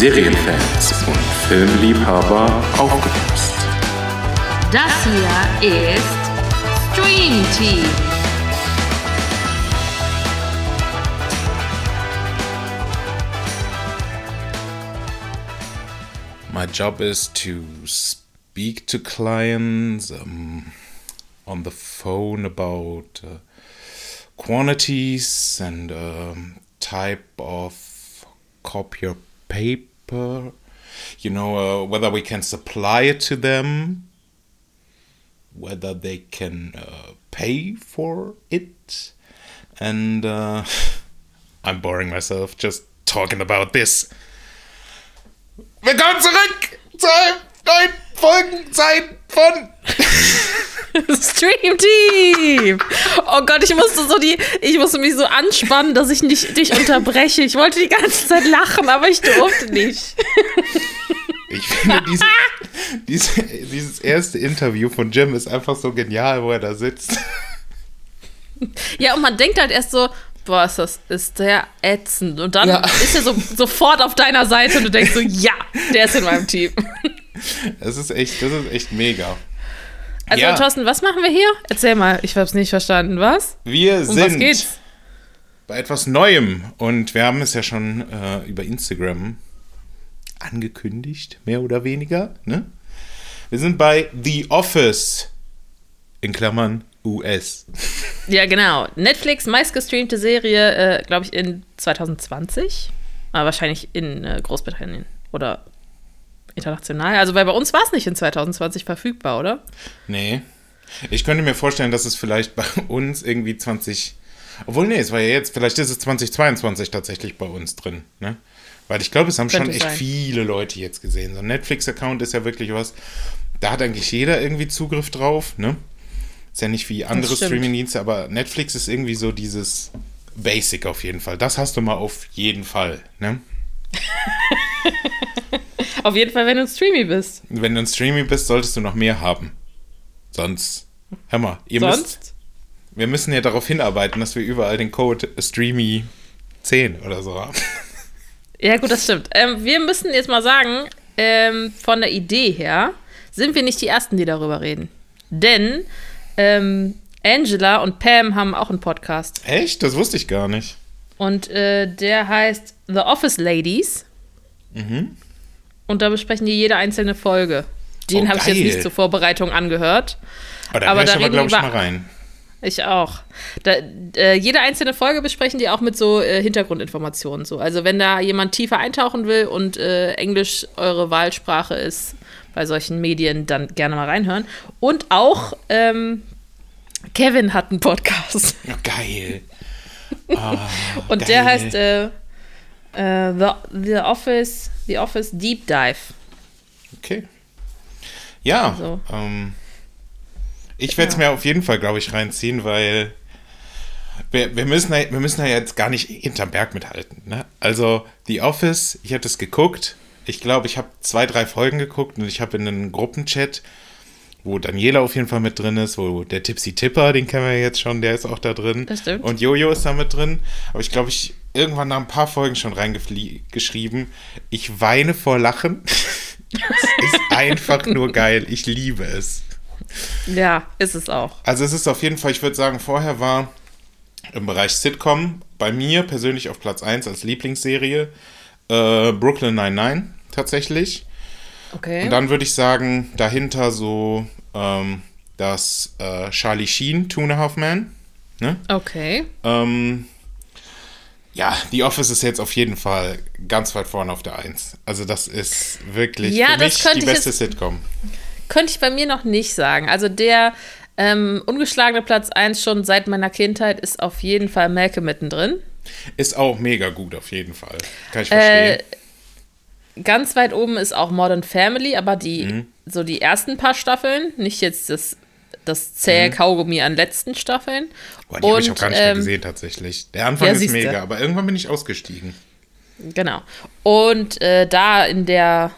Serienfans und Filmliebhaber aufgepasst. Das hier ist Stream Team. My job is to speak to clients um, on the phone about uh, quantities and um, type of copy or You know, uh, whether we can supply it to them, whether they can uh, pay for it. And uh, I'm boring myself just talking about this. Willkommen zurück zu einem neuen Folgenzeit von Stream Team! Oh Gott, ich musste so die, ich musste mich so anspannen, dass ich nicht dich unterbreche. Ich wollte die ganze Zeit lachen, aber ich durfte nicht. Ich finde, diese, diese, dieses erste Interview von Jim ist einfach so genial, wo er da sitzt. Ja, und man denkt halt erst so, boah, ist das ist der ätzend. Und dann Ja. ist er so sofort auf deiner Seite und du denkst so, ja, der ist in meinem Team. Das ist echt, das ist echt mega. Also, Ja. Thorsten, was machen wir hier? Erzähl mal, ich hab's nicht verstanden. Was? Wir Um sind was geht's? bei etwas Neuem und wir haben es ja schon äh, über Instagram angekündigt, mehr oder weniger. Ne? Wir sind bei The Office in Klammern US. Ja, genau. Netflix meistgestreamte Serie, äh, glaube ich, in 2020. Aber wahrscheinlich in äh, Großbritannien oder international. Also, weil bei uns war es nicht in 2020 verfügbar, oder? Nee. Ich könnte mir vorstellen, dass es vielleicht bei uns irgendwie 20. Obwohl, nee, es war ja jetzt, vielleicht ist es 2022 tatsächlich bei uns drin, ne? Weil ich glaube, es haben schon Könnte echt sein. viele Leute jetzt gesehen. So ein Netflix-Account ist ja wirklich was, da hat eigentlich jeder irgendwie Zugriff drauf, ne? Ist ja nicht wie andere. Streaming-Dienste, aber Netflix ist irgendwie so dieses Basic auf jeden Fall. Das hast du mal auf jeden Fall, ne? Auf jeden Fall, wenn du ein Streamy bist. Wenn du ein Streaming bist, solltest du noch mehr haben. Sonst, hör mal, ihr müsst, Sonst? wir müssen ja darauf hinarbeiten, dass wir überall den Code Streamy 10 oder so haben. Ja, gut, das stimmt. Ähm, wir müssen jetzt mal sagen, ähm, von der Idee her sind wir nicht die Ersten, die darüber reden. Denn ähm, Angela und Pam haben auch einen Podcast. Echt? Das wusste ich gar nicht. Und äh, der heißt The Office Ladies. Mhm. Und da besprechen die jede einzelne Folge. Den Oh, habe ich jetzt nicht zur Vorbereitung angehört. Aber da Aber höre ich da aber, reden glaube ich, wir mal rein. Ich auch. Da, äh, jede einzelne Folge besprechen die auch mit so äh, Hintergrundinformationen. So. Also wenn da jemand tiefer eintauchen will und äh, Englisch eure Wahlsprache ist bei solchen Medien, dann gerne mal reinhören. Und auch ähm, Kevin hat einen Podcast. Ja, geil. Ah, Und geil. der heißt äh, The, The Office, The Office Deep Dive. Okay. Ja, So. ähm, ich werde es mir auf jeden Fall, glaube ich, reinziehen, weil wir, wir, müssen, ja- wir müssen ja jetzt gar nicht hinterm Berg mithalten. Ne? Also, The Office, ich habe das geguckt. Ich glaube, ich habe zwei, drei Folgen geguckt und ich habe in einem Gruppenchat, wo Daniela auf jeden Fall mit drin ist, wo der Tipsy Tipper, den kennen wir jetzt schon, der ist auch da drin. Das stimmt. Und Jojo ist da mit drin. Aber ich glaube, ich irgendwann nach ein paar Folgen schon reingeschrieben. Ich weine vor Lachen. es ist einfach nur geil. Ich liebe es. Ja, ist es auch. Also es ist auf jeden Fall, ich würde sagen, vorher war im Bereich Sitcom bei mir persönlich auf Platz 1 als Lieblingsserie äh, Brooklyn 99 tatsächlich. Okay. Und dann würde ich sagen, dahinter so ähm, das äh, Charlie Sheen, Two and a Half Men. Ne? okay. Ähm, ja, The Office ist jetzt auf jeden Fall ganz weit vorne auf der 1. Also das ist wirklich Ja, für das mich die beste jetzt- Sitcom. Könnte ich bei mir noch nicht sagen. Also der ähm, ungeschlagene Platz 1 schon seit meiner Kindheit ist auf jeden Fall Malcolm mittendrin. Ist auch mega gut auf jeden Fall. Kann ich verstehen. Äh, ganz weit oben ist auch Modern Family, aber die Mhm. so die ersten paar Staffeln, nicht jetzt das, das zähe Kaugummi an letzten Staffeln. Boah, die habe ich auch gar nicht mehr ähm, gesehen tatsächlich. Der Anfang ja, ist mega, aber irgendwann bin ich ausgestiegen. Genau. Und äh, da in der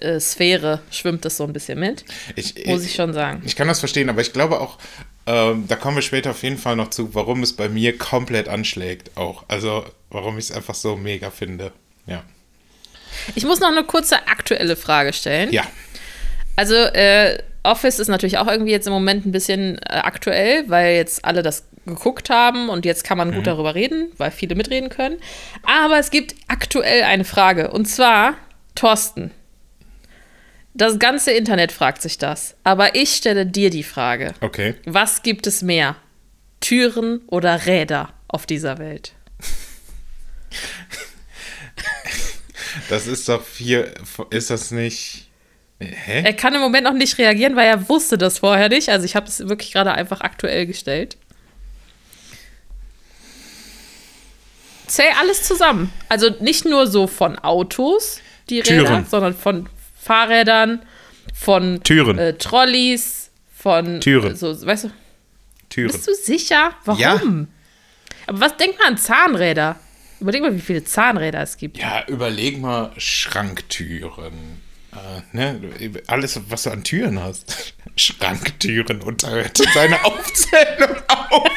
äh, Sphäre schwimmt es so ein bisschen mit, Ich, muss ich schon sagen. Ich kann das verstehen, aber ich glaube auch, ähm, da kommen wir später auf jeden Fall noch zu, warum es bei mir komplett anschlägt auch. Also, warum ich es einfach so mega finde. Ja. Ich muss noch eine kurze aktuelle Frage stellen. Ja. Also, äh, Office ist natürlich auch irgendwie jetzt im Moment ein bisschen äh, aktuell, weil jetzt alle das geguckt haben und jetzt kann man gut darüber reden, weil viele mitreden können. Aber es gibt aktuell eine Frage und zwar, Thorsten. Das ganze Internet fragt sich das, aber ich stelle dir die Frage. Okay. Was gibt es mehr? Türen oder Räder auf dieser Welt? Das ist doch hier, ist das nicht. Hä? Er kann im Moment noch nicht reagieren, weil er wusste das vorher nicht. Also ich habe es wirklich gerade einfach aktuell gestellt. Zähl alles zusammen. Also nicht nur so von Autos, die Räder, Türen. sondern von Fahrrädern, von Türen. Äh, Trolleys, von Türen. äh, So, weißt du, Türen. bist du sicher? Warum? Ja. Aber was denkt man an Zahnräder? Überleg mal, wie viele Zahnräder es gibt. Ja, überleg mal Schranktüren. Äh, ne? Alles, was du an Türen hast. Schranktüren und da hört seine Aufzählung auf.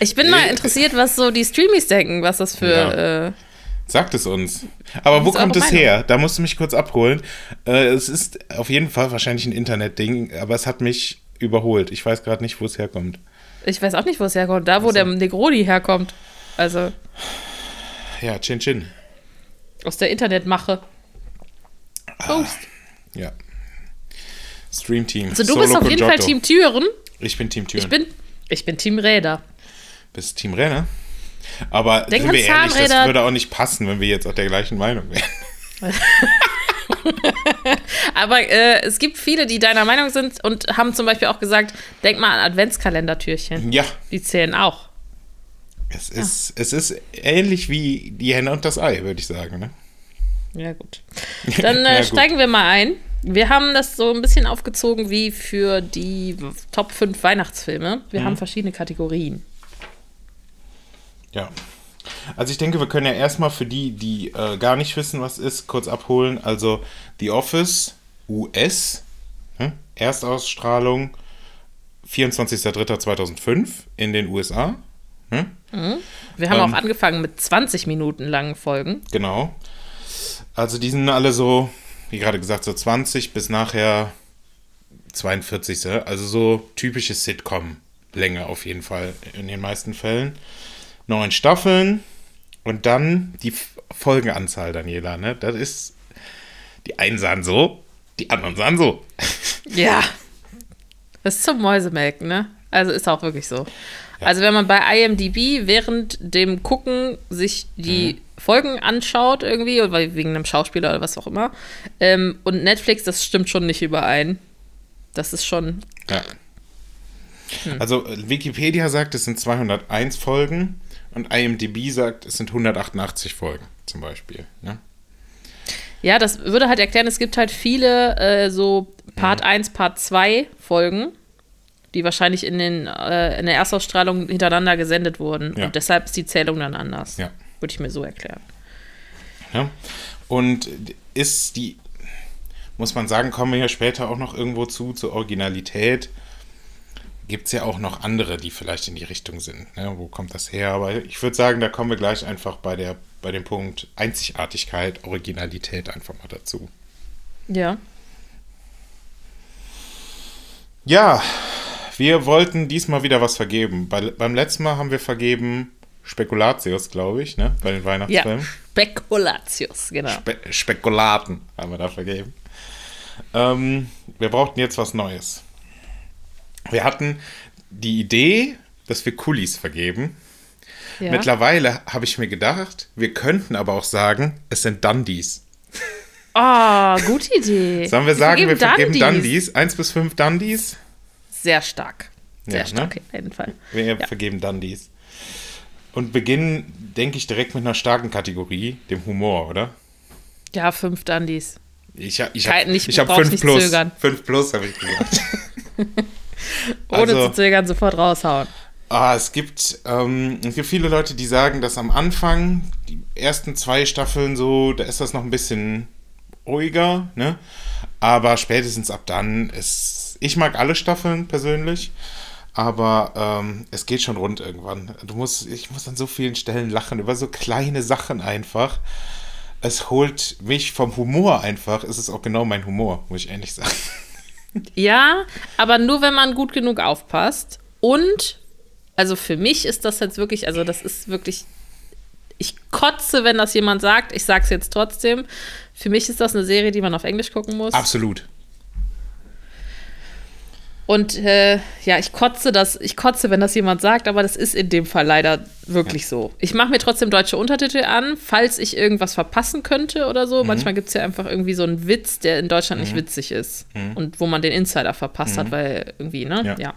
Ich bin mal interessiert, was so die Streamies denken, was das für. Ja. Äh, Sagt es uns. Aber wo kommt es her? Da musst du mich kurz abholen. Äh, es ist auf jeden Fall wahrscheinlich ein Internetding, aber es hat mich überholt. Ich weiß gerade nicht, wo es herkommt. ich weiß auch nicht, wo es herkommt. Da, wo der Negroni herkommt. Also Ja, Chin Chin. aus der Internetmache. Post. Ja. Stream Team. Also du bist auf jeden Fall Team Türen. Ich bin Team Türen. Ich bin, ich bin Team Räder. Bist Team Renner. Aber Denk sind wir ehrlich, das Zahnräder. würde auch nicht passen, wenn wir jetzt auch der gleichen Meinung wären. Aber äh, es gibt viele, die deiner Meinung sind und haben zum Beispiel auch gesagt, denk mal an Adventskalendertürchen. Ja, Die zählen auch. es ist, es ist ähnlich wie die Henne und das Ei, würde ich sagen. Ne? Ja, gut. Dann äh, Ja, gut. steigen wir mal ein. Wir haben das so ein bisschen aufgezogen wie für die Top 5 Weihnachtsfilme. Wir Mhm. haben verschiedene Kategorien. Ja. Also ich denke, wir können ja erstmal für die, die äh, gar nicht wissen, was ist, kurz abholen. Also The Office US, hm? Erstausstrahlung 24.03.2005 in den USA. Wir haben Ähm. auch angefangen mit 20 Minuten langen Folgen. Genau. Also die sind alle so, wie gerade gesagt, so 20 bis nachher 42. Also so typische Sitcom-Länge auf jeden Fall in den meisten Fällen. Neun Staffeln und dann die Folgenanzahl, Daniela. Ne? Das ist, die einen sahen so, die anderen sahen so. Ja. Das ist zum Mäusemelken, ne? Also ist auch wirklich so. Also wenn man bei IMDb während dem Gucken sich die Mhm. Folgen anschaut irgendwie, oder wegen einem Schauspieler oder was auch immer, ähm, und Netflix, das stimmt schon nicht überein. Das ist schon, Ja. Also äh, Wikipedia sagt, es sind 201 Folgen und IMDb sagt, es sind 188 Folgen zum Beispiel. Ne? ja, das würde halt erklären, es gibt halt viele äh, so Part 1, Part 2 Folgen, die wahrscheinlich in, den, äh, in der Erstausstrahlung hintereinander gesendet wurden. Ja. Und deshalb ist die Zählung dann anders. Ja. Würde ich mir so erklären. Ja. Und ist die, muss man sagen, kommen wir ja später auch noch irgendwo zu, zur Originalität. Gibt es ja auch noch andere, die vielleicht in die Richtung sind. Ne? Wo kommt das her? Aber ich würde sagen, da kommen wir gleich einfach bei, der, bei dem Punkt Einzigartigkeit, Originalität einfach mal dazu. Ja. Ja, wir wollten diesmal wieder was vergeben. Bei, beim letzten Mal haben wir vergeben Spekulatius, glaube ich, ne? bei den Ja, Weihnachtsfilmen. Spekulatius, genau. Spe Spekulaten haben wir da vergeben. Ähm, wir brauchten jetzt was Neues. Wir hatten die Idee, dass wir Kulis vergeben. Ja. Mittlerweile habe ich mir gedacht, wir könnten aber auch sagen, es sind Dundies. Oh, gute Idee. Sollen wir sagen, wir vergeben Dundies. Dundies? Eins bis fünf Dundies? Sehr stark. Sehr Ja, stark, ne? auf jeden Fall. Wir Ja. vergeben Dundies. Und beginnen, denke ich, direkt mit einer starken Kategorie, dem Humor, oder? Ja, fünf Dundies. Ich, ich habe hab brauchst fünf nicht plus. zögern. Fünf plus, habe ich gesagt. Ohne Also- zu zögern sofort raushauen. Ah, es gibt, ähm, es gibt viele Leute, die sagen, dass am Anfang, die ersten zwei Staffeln so, da ist das noch ein bisschen ruhiger, ne? Aber spätestens ab dann ist. Ich mag alle Staffeln persönlich, aber ähm, es geht schon rund irgendwann. Du musst, ich muss an so vielen Stellen lachen über so kleine Sachen einfach. Es holt mich vom Humor einfach. Es ist auch genau mein Humor, muss ich ehrlich sagen. Ja, aber nur wenn man gut genug aufpasst. Und, also für mich ist das jetzt wirklich, also das ist wirklich, ich kotze, wenn das jemand sagt. Ich sag's jetzt trotzdem. Für mich ist das eine Serie, die man auf Englisch gucken muss. Absolut. Und äh, ja, ich kotze das, ich kotze, wenn das jemand sagt, aber das ist in dem Fall leider wirklich ja. so. Ich mache mir trotzdem deutsche Untertitel an, falls ich irgendwas verpassen könnte oder so. Mhm. Manchmal gibt es ja einfach irgendwie so einen Witz, der in Deutschland mhm. nicht witzig ist mhm. und wo man den Insider verpasst hat, mhm. weil irgendwie, ne? Ja. ja.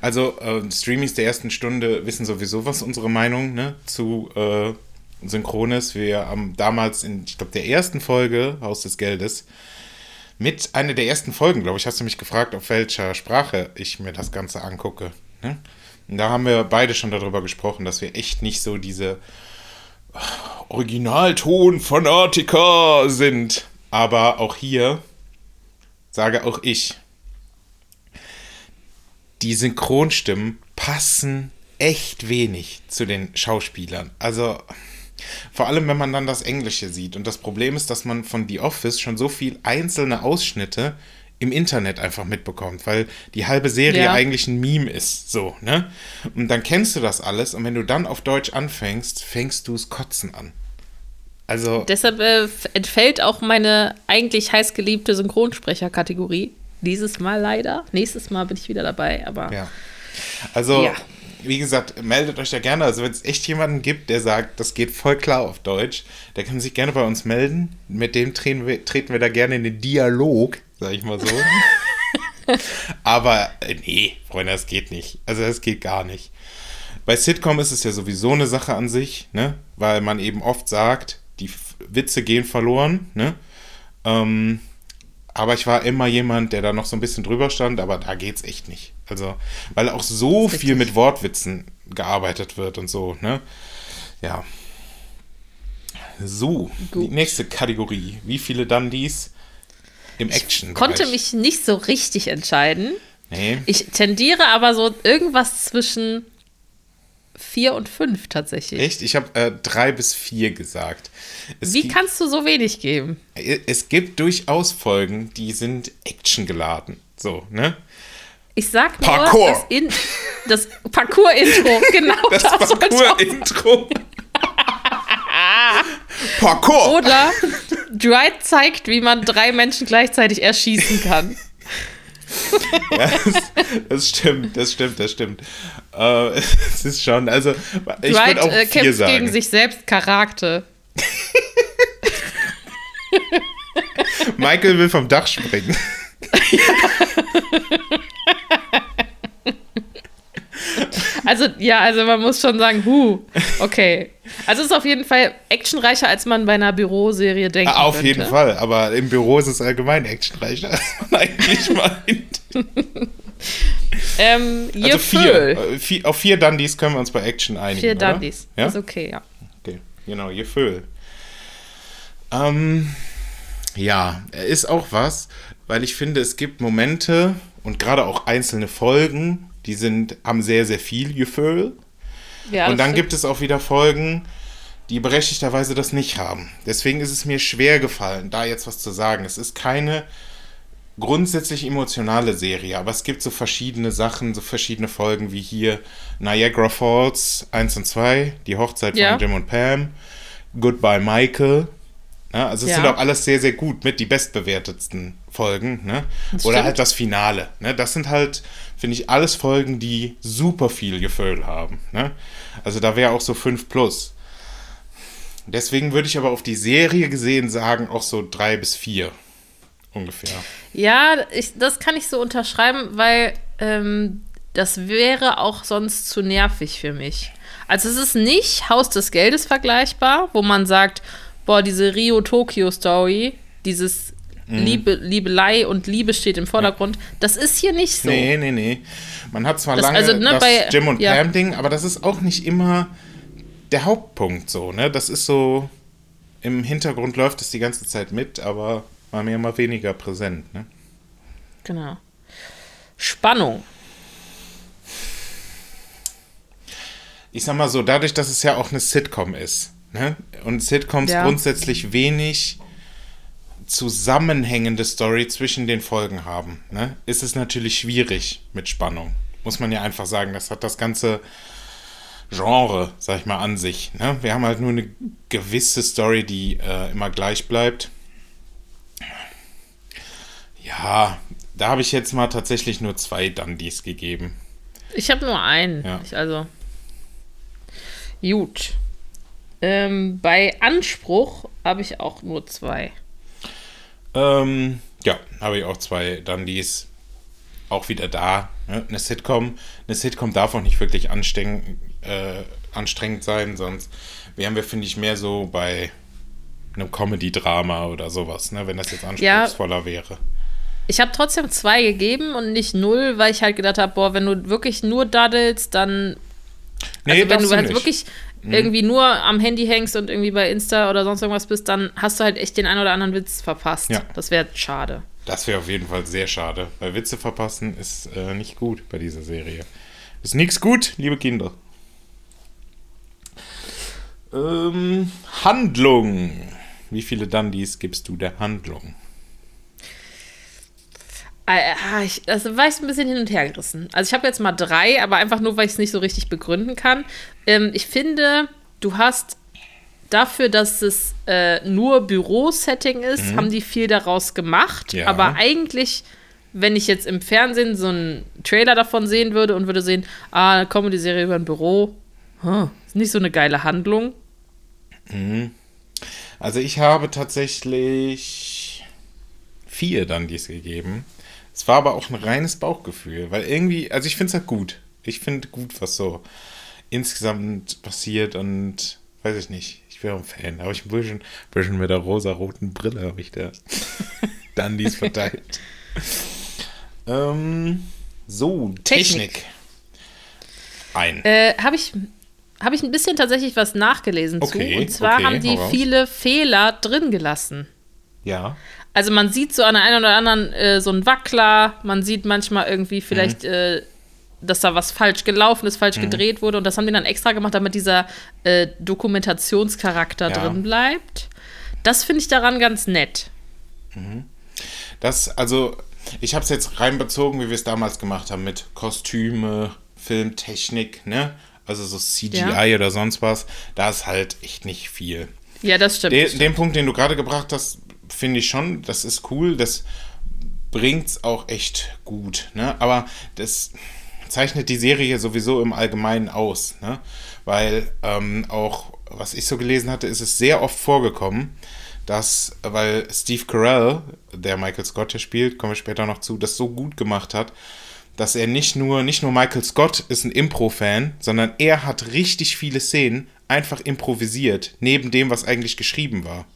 Also, äh, Streamings der ersten Stunde wissen sowieso, was unsere Meinung ne, zu äh, Synchron ist. Wir haben damals in, ich glaube, der ersten Folge Haus des Geldes mit einer der ersten Folgen, glaube ich, hast du mich gefragt, auf welcher Sprache ich mir das Ganze angucke. Ne? Da haben wir beide schon darüber gesprochen, dass wir echt nicht so diese Originalton-Fanatiker sind. Aber auch hier sage auch ich, die Synchronstimmen passen echt wenig zu den Schauspielern. Also vor allem, wenn man dann das Englische sieht. Und das Problem ist, dass man von The Office schon so viel einzelne Ausschnitte im Internet einfach mitbekommt, weil die halbe Serie ja. eigentlich ein Meme ist, so, ne? Und dann kennst du das alles und wenn du dann auf Deutsch anfängst, fängst du es kotzen an. Also. Deshalb äh, entfällt auch meine eigentlich heißgeliebte Synchronsprecher-Kategorie. Dieses Mal leider. Nächstes Mal bin ich wieder dabei, aber. Ja. Also, ja wie gesagt, meldet euch da gerne. Also, wenn es echt jemanden gibt, der sagt, das geht voll klar auf Deutsch, der kann sich gerne bei uns melden. Mit dem treten wir, treten wir da gerne in den Dialog, sag ich mal so. Aber äh, nee, Freunde, das geht nicht. Also, das geht gar nicht. Bei Sitcom ist es ja sowieso eine Sache an sich, ne? Weil man eben oft sagt, die Witze gehen verloren, ne? Ähm, aber ich war immer jemand, der da noch so ein bisschen drüber stand, aber da geht's echt nicht. Also, weil auch so viel mit Wortwitzen gearbeitet wird und so, ne? Ja. So, Gut. die nächste Kategorie. Wie viele Dundies im Action? Ich konnte mich nicht so richtig entscheiden. Nee. Ich tendiere aber so irgendwas zwischen vier und fünf tatsächlich. Echt? Ich habe äh, drei bis vier gesagt. Es Wie kannst du so wenig geben? Es gibt durchaus Folgen, die sind actiongeladen. So, ne? Ich sag nur Parkour. das, In das Parcours-Intro. Genau das, das Parcours-Intro. Parkour. Oder Dwight zeigt, wie man drei Menschen gleichzeitig erschießen kann. ja, das, das, stimmt, das stimmt, das stimmt. Äh, es ist schon, also ich würde auch äh, kämpft sagen. gegen sich selbst Charakter. Michael will vom Dach springen. Also, ja, also man muss schon sagen, hu, okay. Also es ist auf jeden Fall actionreicher, als man bei einer Büroserie denkt. Auf könnte. jeden Fall, aber im Büro ist es allgemein actionreicher, als man eigentlich meint. ähm, also vier. Äh, vier. Auf vier Dundies können wir uns bei Action einigen. Vier? Dundies, ja? ist okay, ja. Okay, genau, je Föhl. Ähm, ja, er ist auch was, weil ich finde, es gibt Momente und gerade auch einzelne Folgen, die sind, haben sehr, sehr viel Gefühl. Ja, und dann stimmt. gibt es auch wieder Folgen, die berechtigterweise das nicht haben. Deswegen ist es mir schwer gefallen, da jetzt was zu sagen. Es ist keine grundsätzlich emotionale Serie, aber es gibt so verschiedene Sachen, so verschiedene Folgen wie hier Niagara Falls 1 und 2, die Hochzeit ja. von Jim und Pam, Goodbye Michael, ja, also es ja. sind auch alles sehr, sehr gut mit die bestbewertetsten Folgen. Ne? Oder halt das Finale. Ne? Das sind halt, finde ich, alles Folgen, die super viel Gefühl haben. Ne? Also da wäre auch so 5 plus. Deswegen würde ich aber auf die Serie gesehen sagen, auch so 3 bis 4 ungefähr. Ja, ich, das kann ich so unterschreiben, weil ähm, das wäre auch sonst zu nervig für mich. Also es ist nicht Haus des Geldes vergleichbar, wo man sagt, boah, diese Rio-Tokyo-Story, dieses mhm. Liebe, Liebelei und Liebe steht im Vordergrund, das ist hier nicht so. Nee, nee, nee. Man hat zwar das, lange also, ne, das bei, Jim und ja. Pam-Ding, aber das ist auch nicht immer der Hauptpunkt so, ne? Das ist so, im Hintergrund läuft es die ganze Zeit mit, aber mal mehr, mal weniger präsent, ne? Genau. Spannung. Ich sag mal so, dadurch, dass es ja auch eine Sitcom ist, ne? Und Sitcoms Ja. grundsätzlich wenig zusammenhängende Story zwischen den Folgen haben, ne? Ist es natürlich schwierig mit Spannung. Muss man ja einfach sagen. Das hat das ganze Genre, sag ich mal, an sich. Ne? Wir haben halt nur eine gewisse Story, die äh, immer gleich bleibt. Ja, da habe ich jetzt mal tatsächlich nur zwei Dundies gegeben. Ich habe nur einen. Ja. Ich, also. Gut. Ähm, bei Anspruch habe ich auch nur zwei. Ähm, ja, habe ich auch zwei Dundies. Auch wieder da. Ne? Eine Sitcom. Eine Sitcom darf auch nicht wirklich anstrengend, äh, anstrengend sein, sonst wären wir, finde ich, mehr so bei einem Comedy-Drama oder sowas, ne? wenn das jetzt anspruchsvoller wäre. Ich habe trotzdem zwei gegeben und nicht null, weil ich halt gedacht habe, boah, wenn du wirklich nur daddelst, dann. Nee, also wenn du halt nicht. Mhm. wirklich irgendwie nur am Handy hängst und irgendwie bei Insta oder sonst irgendwas bist, dann hast du halt echt den einen oder anderen Witz verpasst. Ja. Das wäre schade. Das wäre auf jeden Fall sehr schade, weil Witze verpassen ist äh, nicht gut bei dieser Serie. Ist nichts gut, liebe Kinder. Ähm, Handlung. Wie viele Dundies gibst du der Handlung? Äh, ah, ich, das war ich ein bisschen hin und her gerissen. Also ich habe jetzt mal drei, aber einfach nur, weil ich es nicht so richtig begründen kann. Ähm, ich finde, du hast dafür, dass es äh, nur Bürosetting ist, haben die viel daraus gemacht. Ja. Aber eigentlich, wenn ich jetzt im Fernsehen so einen Trailer davon sehen würde und würde sehen, ah, eine Comedy-Serie über ein Büro, huh, ist nicht so eine geile Handlung. Also ich habe tatsächlich vier Dundies gegeben. Es war aber auch ein reines Bauchgefühl, weil irgendwie, also ich finde es halt gut. Ich finde gut, was so insgesamt passiert und weiß ich nicht. Ich wäre ein Fan. Aber ich ein bisschen, bisschen mit der rosa-roten Brille habe ich da Dundies verteilt. ähm, so, Technik. Technik. Ein. Äh, habe ich, hab ich ein bisschen tatsächlich was nachgelesen Okay, zu. Und zwar okay, haben die viele Fehler drin gelassen. ja. Also man sieht so an der einen oder anderen äh, so einen Wackler, man sieht manchmal irgendwie vielleicht, Mhm. äh, dass da was falsch gelaufen ist, falsch gedreht wurde und das haben die dann extra gemacht, damit dieser äh, Dokumentationscharakter Ja. drin bleibt. Das finde ich daran ganz nett. Das, also, ich habe es jetzt reinbezogen, wie wir es damals gemacht haben, mit Kostüme, Filmtechnik, ne? Also so CGI oder sonst was. Da ist halt echt nicht viel. Ja, das stimmt. Den, den Punkt, den du gerade gebracht hast, finde ich schon, das ist cool. Das bringt's auch echt gut, ne? Aber das zeichnet die Serie sowieso im Allgemeinen aus, ne? Weil ähm, auch, was ich so gelesen hatte, ist es sehr oft vorgekommen, dass, weil Steve Carell, der Michael Scott hier spielt, kommen wir später noch zu, das so gut gemacht hat, dass er nicht nur, nicht nur Michael Scott ist ein Impro-Fan, sondern er hat richtig viele Szenen einfach improvisiert, neben dem, was eigentlich geschrieben war.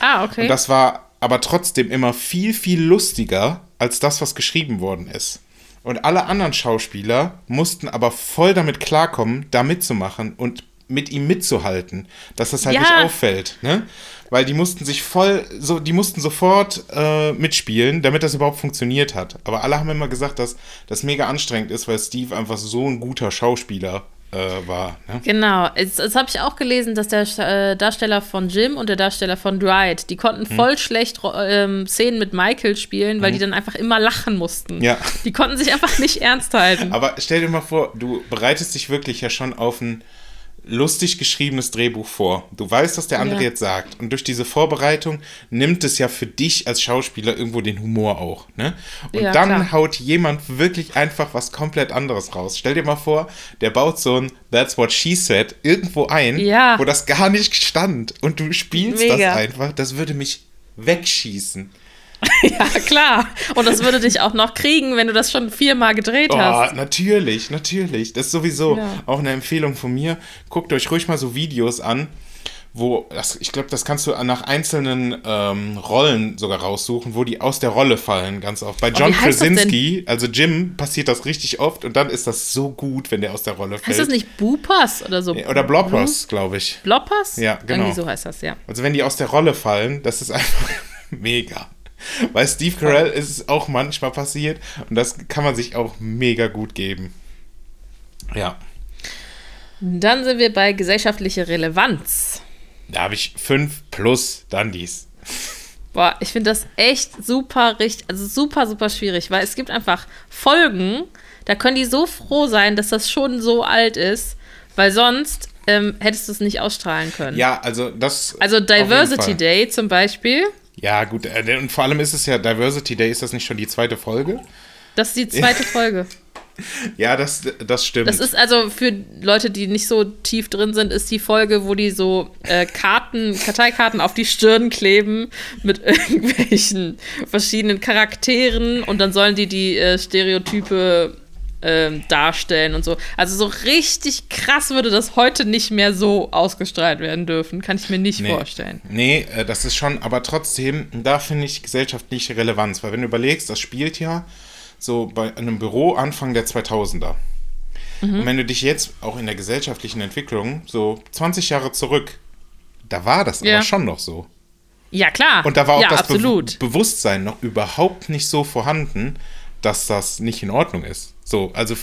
Ah, okay. Und das war aber trotzdem immer viel, viel lustiger als das, was geschrieben worden ist. Und alle anderen Schauspieler mussten aber voll damit klarkommen, da mitzumachen und mit ihm mitzuhalten, dass das halt Ja. nicht auffällt, ne? Weil die mussten sich voll, so, die mussten sofort äh, mitspielen, damit das überhaupt funktioniert hat. Aber alle haben immer gesagt, dass das mega anstrengend ist, weil Steve einfach so ein guter Schauspieler äh, war. Ne? Genau, das, habe ich auch gelesen, dass der äh, Darsteller von Jim und der Darsteller von Dwight, die konnten Hm. voll schlecht ähm, Szenen mit Michael spielen, weil die dann einfach immer lachen mussten. Ja. Die konnten sich einfach nicht ernst halten. Aber stell dir mal vor, du bereitest dich wirklich ja schon auf ein lustig geschriebenes Drehbuch vor. Du weißt, was der andere Ja. jetzt sagt. Und durch diese Vorbereitung nimmt es ja für dich als Schauspieler irgendwo den Humor auch. Ne? Und Ja, dann klar. haut jemand wirklich einfach was komplett anderes raus. Stell dir mal vor, der baut so ein That's What She Said irgendwo ein, Ja. wo das gar nicht stand. Und du spielst Mega. das einfach. Das würde mich wegschießen. ja, klar. Und das würde dich auch noch kriegen, wenn du das schon viermal gedreht Oh, hast. natürlich, natürlich. Das ist sowieso Ja. auch eine Empfehlung von mir. Guckt euch ruhig mal so Videos an, wo, das, ich glaube, das kannst du nach einzelnen ähm, Rollen sogar raussuchen, wo die aus der Rolle fallen, ganz oft. Bei John Oh, das denn? Krasinski, also Jim, passiert das richtig oft und dann ist das so gut, wenn der aus der Rolle fällt. Heißt das nicht Boopers oder so? Oder Bloppers, glaube ich. Bloppers? Ja, genau. Irgendwie so heißt das, ja. Also wenn die aus der Rolle fallen, das ist einfach mega. Bei Steve Carell ist es auch manchmal passiert und das kann man sich auch mega gut geben. Ja, Dann sind wir bei gesellschaftlicher Relevanz. da habe ich fünf plus Dandys. Boah, ich finde das echt super, richtig, also super, super schwierig, weil es gibt einfach Folgen, da können die so froh sein, dass das schon so alt ist, weil sonst ähm, hättest du es nicht ausstrahlen können. Ja, also das. Also Diversity. Day zum Beispiel, Ja, gut. äh, Und vor allem ist es ja Diversity Day, ist das nicht schon die zweite Folge? das ist die zweite Folge. Ja, das, das stimmt. Das ist also für Leute, die nicht so tief drin sind, ist die Folge, wo die so äh, Karten, Karteikarten auf die Stirn kleben mit irgendwelchen verschiedenen Charakteren und dann sollen die die äh, Stereotype ähm, darstellen und so. Also so richtig krass würde das heute nicht mehr so ausgestrahlt werden dürfen. Kann ich mir nicht vorstellen. Nee, äh, das ist schon, aber trotzdem, da finde ich gesellschaftliche Relevanz, weil wenn du überlegst, das spielt ja so bei einem Büro Anfang der 2000er. Mhm. Und wenn du dich jetzt auch in der gesellschaftlichen Entwicklung so 20 Jahre zurück, da war das Ja. aber schon noch so. Ja, klar. Und da war auch ja, das Be. Bewusstsein noch überhaupt nicht so vorhanden, dass das nicht in Ordnung ist. So, also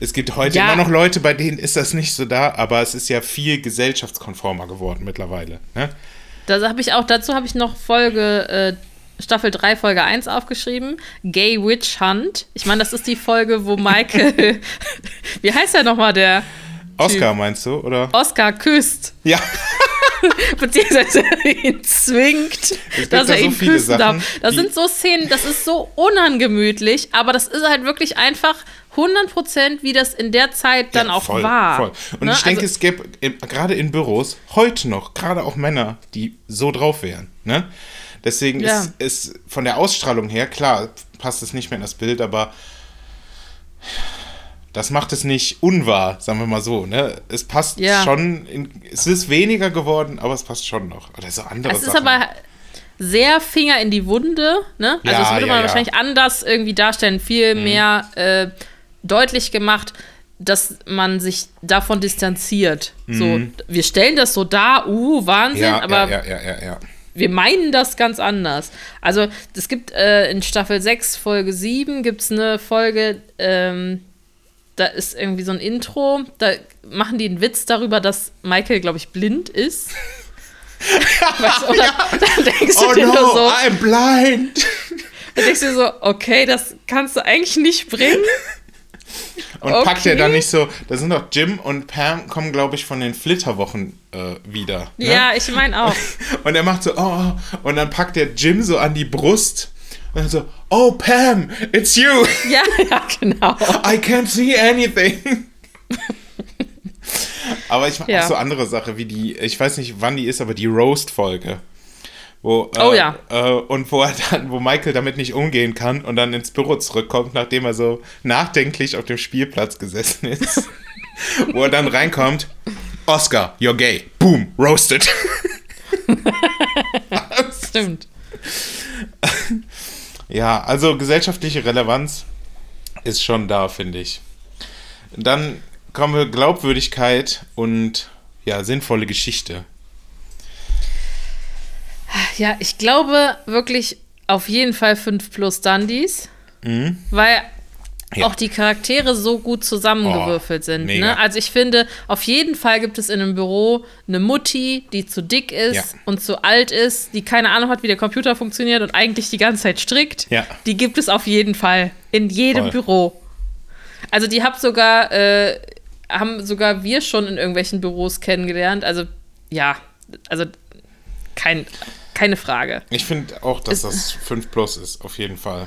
es gibt heute Ja. immer noch Leute, bei denen ist das nicht so da, aber es ist ja viel gesellschaftskonformer geworden mittlerweile. Ne? Das habe ich auch, dazu habe ich noch Folge, äh, Staffel 3, Folge 1 aufgeschrieben. Gay Witch Hunt. Ich meine, das ist die Folge, wo Michael, wie heißt er nochmal, der Oscar meinst du, oder? Oscar küsst, Ja, beziehungsweise ihn zwingt, dass da er so ihn küssen Sachen, darf. Das sind so Szenen, das ist so unangemütlich, aber das ist halt wirklich einfach 100% wie das in der Zeit dann ja, auch voll, war. Voll. Und Ne? ich denke, Also- es gäbe gerade in Büros heute noch, gerade auch Männer, die so drauf wären. Ne? Deswegen Ja. ist, ist von der Ausstrahlung her, klar, passt es nicht mehr in das Bild, aber das macht es nicht unwahr, sagen wir mal so. Ne? Es passt Ja. schon, in, es ist weniger geworden, aber es passt schon noch. Oder so andere Es ist Sachen. aber sehr Finger in die Wunde, ne? Also Ja, es würde man ja. wahrscheinlich anders irgendwie darstellen, viel Mhm. mehr äh, deutlich gemacht, dass man sich davon distanziert. So, wir stellen das so dar, uh, Wahnsinn, Mhm. aber wir meinen das ganz anders. Also es gibt äh, in Staffel 6, Folge 7, gibt es eine Folge, ähm, da ist irgendwie so ein Intro, da machen die einen Witz darüber, dass Michael, glaube ich, blind ist. weißt du, oder, Dann denkst du Oh dir nur no, so, I'm blind! dann denkst du dir so, okay, das kannst du eigentlich nicht bringen. Und packt er Okay. dann nicht so, da sind doch Jim und Pam kommen, glaube ich, von den Flitterwochen äh, wieder. Ne? Ja, ich meine auch. Und er macht so, oh, und dann packt der Jim so an die Brust und dann so, oh Pam, it's you, Ja, ja, genau. I can't see anything. aber ich mag Ja. auch so andere Sache, wie die, ich weiß nicht, wann die ist, aber die Roast-Folge. Wo, äh, Oh ja. Äh, und wo er dann, wo Michael damit nicht umgehen kann und dann ins Büro zurückkommt, nachdem er so nachdenklich auf dem Spielplatz gesessen ist. wo er dann reinkommt, Oscar, you're gay. Boom, roasted. Stimmt. Ja, also gesellschaftliche Relevanz ist schon da, finde ich. Dann kommen wir Glaubwürdigkeit und ja, sinnvolle Geschichte. Ja, ich glaube wirklich auf jeden Fall 5 plus Dundies, weil Mhm. Ja. auch die Charaktere so gut zusammengewürfelt Oh, sind. Ne? Also ich finde, auf jeden Fall gibt es in einem Büro eine Mutti, die zu dick ist Ja. und zu alt ist, die keine Ahnung hat, wie der Computer funktioniert und eigentlich die ganze Zeit strickt. Ja. Die gibt es auf jeden Fall in jedem Voll. Büro. Also die hab sogar, äh, haben sogar wir schon in irgendwelchen Büros kennengelernt. Also ja, also kein, keine Frage. Ich finde auch, dass das 5 Plus ist, auf jeden Fall.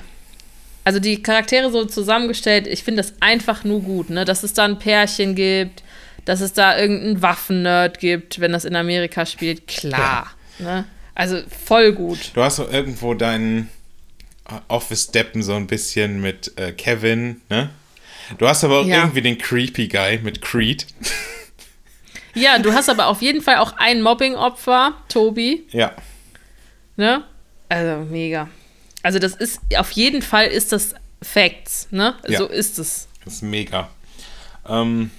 Also die Charaktere so zusammengestellt, ich finde das einfach nur gut, ne? Dass es da ein Pärchen gibt, dass es da irgendeinen Waffennerd gibt, wenn das in Amerika spielt, klar. Ne? Also voll gut. Du hast so irgendwo deinen Office-Deppen so ein bisschen mit äh, Kevin, ne? Du hast aber auch Ja. irgendwie den Creepy Guy mit Creed. Ja, du hast aber auf jeden Fall auch ein Mobbing-Opfer, Tobi, Ja. ne? Also mega. Also das ist, auf jeden Fall ist das Facts, ne? Ja. So ist es. Das ist mega. Ähm,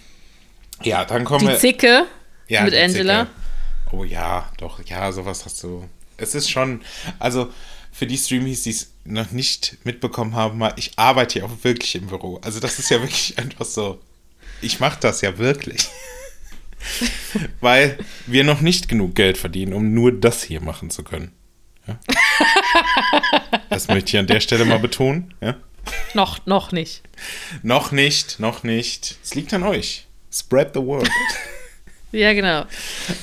ja, dann kommen Die wir. Zicke Ja, mit die Angela. Zicke. Oh ja, doch, ja, sowas hast du. Es ist schon, also für die Streamies, die es noch nicht mitbekommen haben, ich arbeite ja auch wirklich im Büro. Also das ist ja wirklich einfach so. Ich mache das ja wirklich. Weil wir noch nicht genug Geld verdienen, um nur das hier machen zu können. Ja? Das möchte ich an der Stelle mal betonen. Ja? Noch, noch nicht. Noch nicht, noch nicht. Es liegt an euch. Spread the word. Ja, genau.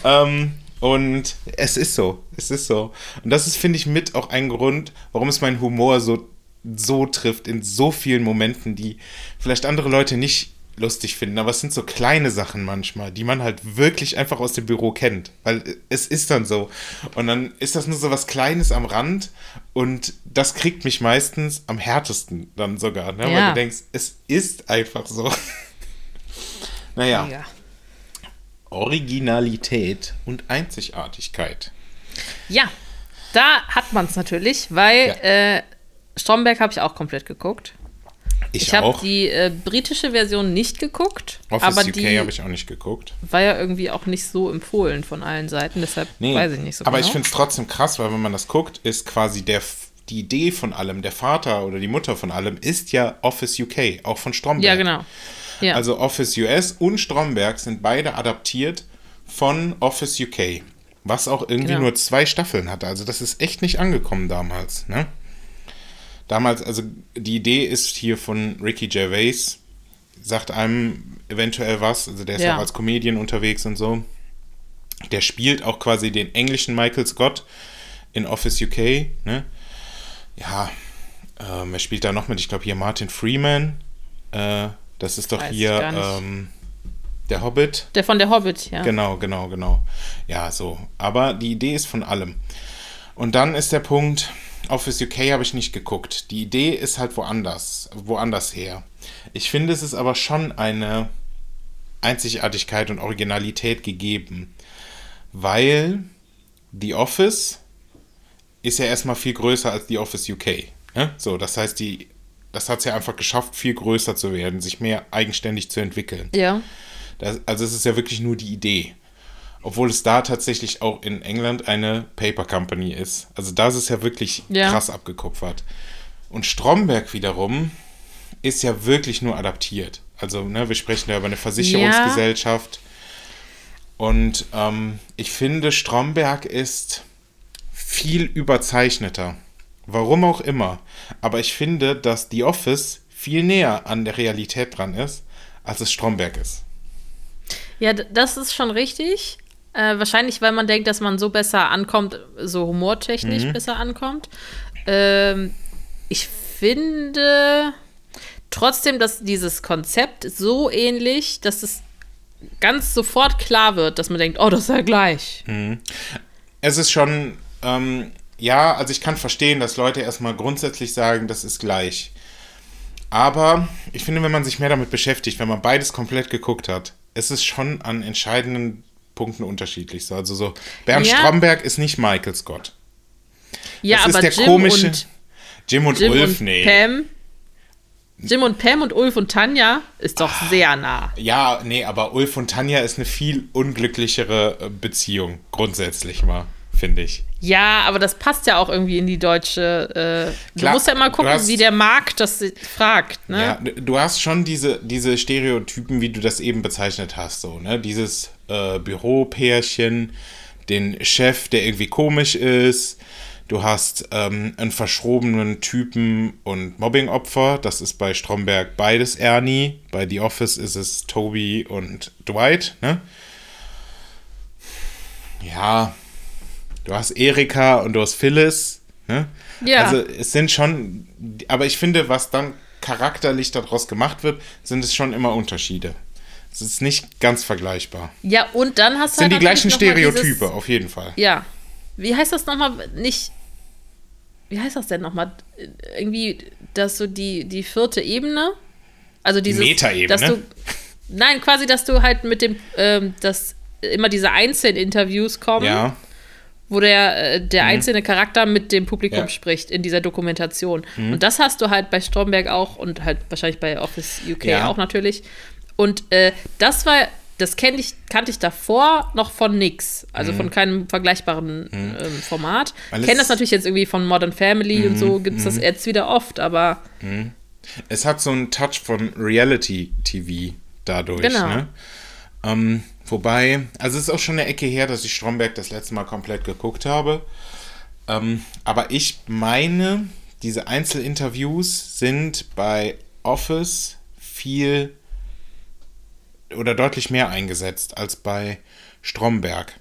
ähm, und es ist so. Es ist so. Und das ist, finde ich, mit auch ein Grund, warum es meinen Humor so, so trifft in so vielen Momenten, die vielleicht andere Leute nicht lustig finden. Aber es sind so kleine Sachen manchmal, die man halt wirklich einfach aus dem Büro kennt. Weil es ist dann so. Und dann ist das nur so was Kleines am Rand. Und das kriegt mich meistens am härtesten dann sogar. Ne? Weil Ja. du denkst, es ist einfach so. naja. Mega. Originalität und Einzigartigkeit. Ja, da hat man es natürlich, weil äh, Stromberg habe ich auch komplett geguckt. Ich, Ich habe die äh, britische Version nicht geguckt, Office aber UK habe ich auch nicht geguckt. war ja irgendwie auch nicht so empfohlen von allen Seiten, deshalb Nee, weiß ich nicht so aber genau. ich finde es trotzdem krass, weil wenn man das guckt, ist quasi der, die Idee von allem, der Vater oder die Mutter von allem, ist ja Office UK, auch von Stromberg. ja, genau. Ja. Also Office US und Stromberg sind beide adaptiert von Office UK. Was auch irgendwie Genau. nur zwei Staffeln hatte. Also das ist echt nicht angekommen damals. Ne? Damals, also die Idee ist hier von Ricky Gervais, sagt einem eventuell was. Also der ist Ja. auch als Comedian unterwegs und so. Der spielt auch quasi den englischen Michael Scott in Office UK. Ne? Ja, ähm, wer spielt da noch mit? Ich glaube hier Martin Freeman. Äh, das ist doch Weiß hier ähm, der Hobbit. Der von der Hobbit, ja. Genau, genau, genau. Ja, so. Aber die Idee ist von allem. Und dann ist der Punkt, Office UK habe ich nicht geguckt. Die Idee ist halt woanders, woanders her. Ich finde, es ist aber schon eine Einzigartigkeit und Originalität gegeben, weil die Office ist ja erstmal viel größer als die Office UK. Ne? So, das heißt, die, das hat es ja einfach geschafft, viel größer zu werden, sich mehr eigenständig zu entwickeln. Ja. Das, also es ist ja wirklich nur die Idee. Obwohl es da tatsächlich auch in England eine Paper Company ist. Also da ist es ja wirklich Ja. krass abgekupfert. Und Stromberg wiederum ist ja wirklich nur adaptiert. Also ne, wir sprechen ja über eine Versicherungsgesellschaft. Und ähm, ich finde, Stromberg ist viel überzeichneter. Warum auch immer. Aber ich finde, dass The Office viel näher an der Realität dran ist, als es Stromberg ist. Ja, das ist schon richtig. Äh, wahrscheinlich, weil man denkt, dass man so besser ankommt, so humortechnisch Mhm. besser ankommt. Ähm, ich finde trotzdem, dass dieses Konzept so ähnlich, dass es ganz sofort klar wird, dass man denkt, oh, das ist ja gleich. Es ist schon, ähm, ja, also ich kann verstehen, dass Leute erstmal grundsätzlich sagen, das ist gleich. Aber ich finde, wenn man sich mehr damit beschäftigt, wenn man beides komplett geguckt hat, es ist schon an entscheidenden Punkten unterschiedlich. So, Also so, Bernd Ja. Stromberg ist nicht Michael Scott. Ja, das ist aber der Jim komische und, Jim und Jim Ulf, und nee. Pam. Jim und Pam und Ulf und Tanja ist doch Ah. sehr nah. Ja, nee, aber Ulf und Tanja ist eine viel unglücklichere äh, Beziehung, grundsätzlich mal, finde ich. Ja, aber das passt ja auch irgendwie in die deutsche. Äh, Klar, du musst ja immer du gucken, hast- wie der Markt das fragt. Ne? Ja, du hast schon diese, diese Stereotypen, wie du das eben bezeichnet hast, so, ne? Dieses äh, Büropärchen, den Chef, der irgendwie komisch ist. Du hast ähm, einen verschrobenen Typen und Mobbingopfer. Das ist bei Stromberg beides Ernie. Bei The Office ist es Toby und Dwight, ne? Ja. Du hast Erika und du hast Phyllis, ne? Ja. Also es sind schon, aber ich finde, was dann charakterlich daraus gemacht wird, sind es schon immer Unterschiede. Es ist nicht ganz vergleichbar. Ja, und dann hast du sind die halt gleichen Stereotype, Dieses, auf jeden Fall. ja. Wie heißt das nochmal? Nicht. Wie heißt das denn nochmal? Irgendwie, dass du die, die vierte Ebene. Also dieses. Metaebene? Dass du. Nein, quasi, dass du halt mit dem. Ähm, dass immer diese Einzelinterviews kommen. Ja, wo der, äh, der einzelne Charakter mit dem Publikum Mhm. Ja. Mhm. spricht in dieser Dokumentation. Und das hast du halt bei Stromberg auch und halt wahrscheinlich bei Office UK Ja. auch natürlich. Und äh, das war das kenn ich, kannte ich davor noch von nix. Also von keinem vergleichbaren ähm, Format. Mhm. Weil Ich kenne Mhm. das natürlich jetzt irgendwie von Modern Family und so gibt es das jetzt wieder oft, aber Es hat so einen Touch von Reality-TV dadurch. Genau. Ne? Ähm, wobei, also es ist auch schon eine Ecke her, dass ich Stromberg das letzte Mal komplett geguckt habe. Ähm, aber ich meine, diese Einzelinterviews sind bei Office viel oder deutlich mehr eingesetzt als bei Stromberg.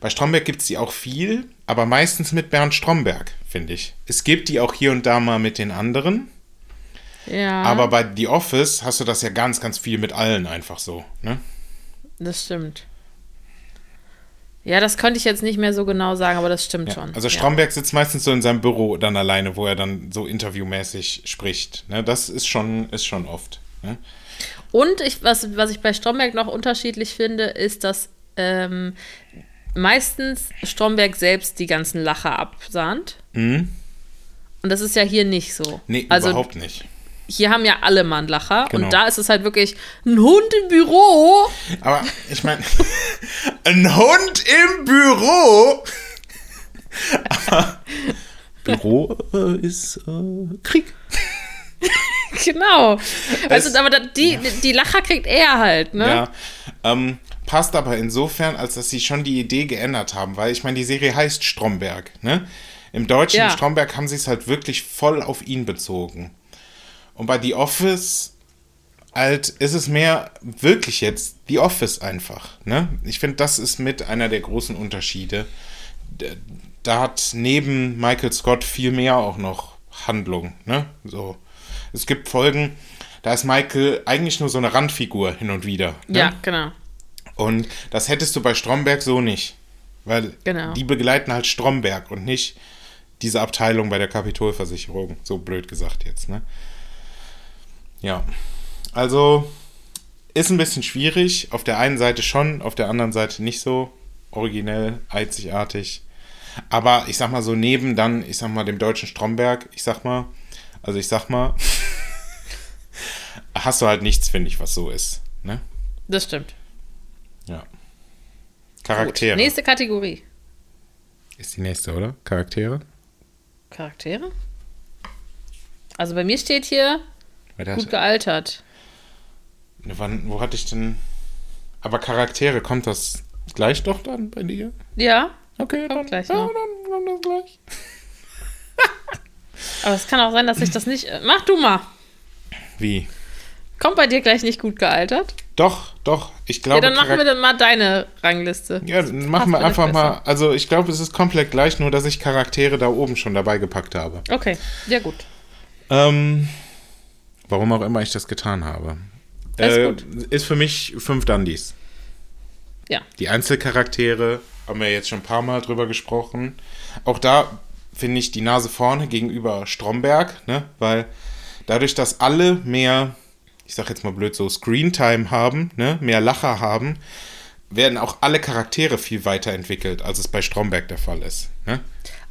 Bei Stromberg gibt es die auch viel, aber meistens mit Bernd Stromberg, finde ich. Es gibt die auch hier und da mal mit den anderen. ja, Aber bei The Office hast du das ja ganz, ganz viel mit allen einfach so. Ne? das stimmt. Ja, das könnte ich jetzt nicht mehr so genau sagen, aber das stimmt schon. Also ja. Stromberg sitzt meistens so in seinem Büro dann alleine, wo er dann so interviewmäßig spricht. Ne? Das ist schon, ist schon oft. Ne? Und ich, was, was ich bei Stromberg noch unterschiedlich finde, ist, dass ähm, meistens Stromberg selbst die ganzen Lacher absahnt. Und das ist ja hier nicht so. Mhm. Nee, also überhaupt nicht. hier haben ja alle mal einen Lacher. Genau. Und da ist es halt wirklich ein Hund im Büro. Aber ich meine, ein Hund im Büro. Büro äh, ist äh, Krieg. Genau. Also, Es- aber die, die Lacher kriegt er halt, ne? Ja. Ähm, passt aber insofern, als dass sie schon die Idee geändert haben, weil ich meine, die Serie heißt Stromberg. Ne? Im deutschen Ja. Stromberg haben sie es halt wirklich voll auf ihn bezogen. Und bei The Office halt ist es mehr wirklich jetzt The Office einfach. Ne? Ich finde, das ist mit einer der großen Unterschiede. Da hat neben Michael Scott viel mehr auch noch Handlung. Ne? So. Es gibt Folgen, da ist Michael eigentlich nur so eine Randfigur hin und wieder. Ne? Ja, genau. Und das hättest du bei Stromberg so nicht. Weil Genau. die begleiten halt Stromberg und nicht diese Abteilung bei der Kapitolversicherung. So blöd gesagt jetzt, ne? Ja. Also ist ein bisschen schwierig. Auf der einen Seite schon, auf der anderen Seite nicht so originell, einzigartig. Aber ich sag mal so neben dann, ich sag mal dem deutschen Stromberg, ich sag mal, also ich sag mal, hast du halt nichts, finde ich, was so ist. Ne? Das stimmt. Ja. Gut. Charaktere. Nächste Kategorie. Ist die nächste, oder? Charaktere? Charaktere? Also bei mir steht hier gut gealtert. ne, wann, wo hatte ich denn. Aber Charaktere, kommt das gleich doch dann bei dir? Ja, Okay, dann, gleich ja, noch. dann kommt das gleich. aber es kann auch sein, dass ich das nicht. äh, Mach du mal. Wie? Kommt bei dir gleich nicht gut gealtert? Doch, doch. Ich Ja, glaube. dann machen wir dann mal deine Rangliste. Ja, dann machen wir einfach mal. besser. Also, ich glaube, es ist komplett gleich, nur dass ich Charaktere da oben schon dabei gepackt habe. Okay, ja gut. Ähm, warum auch immer ich das getan habe. Alles Äh, gut. Ist für mich fünf Dundies. Ja. Die Einzelcharaktere haben wir jetzt schon ein paar Mal drüber gesprochen. Auch da finde ich die Nase vorne gegenüber Stromberg, ne? weil dadurch, dass alle mehr, ich sag jetzt mal blöd so, Screentime haben, ne? mehr Lacher haben, werden auch alle Charaktere viel weiterentwickelt, als es bei Stromberg der Fall ist. Ne?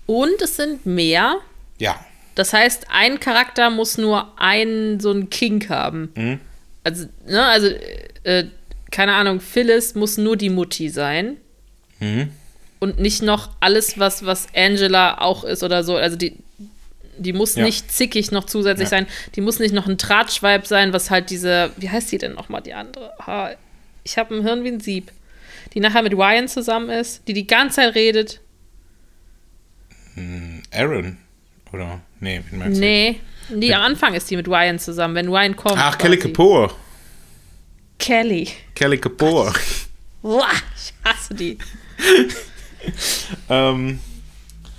Und es sind mehr. Ja, Das heißt, ein Charakter muss nur einen so einen Kink haben. Mhm. Also, ne, also, äh, keine Ahnung, Phyllis muss nur die Mutti sein. Mhm. Und nicht noch alles, was, was Angela auch ist oder so. Also die, die muss Ja. nicht zickig noch zusätzlich Ja. sein. Die muss nicht noch ein Drahtschweib sein, was halt diese, wie heißt die denn nochmal, die andere? Ah, ich habe ein Hirn wie ein Sieb. Die nachher mit Ryan zusammen ist, die die ganze Zeit redet. Aaron. Oder? Nee, wen meinst du? Nee, die am Anfang ist die mit Ryan zusammen, wenn Ryan kommt. Ach, Kelly. Kapoor. Kelly. Kelly Kapoor. Uah, ich hasse die. ähm,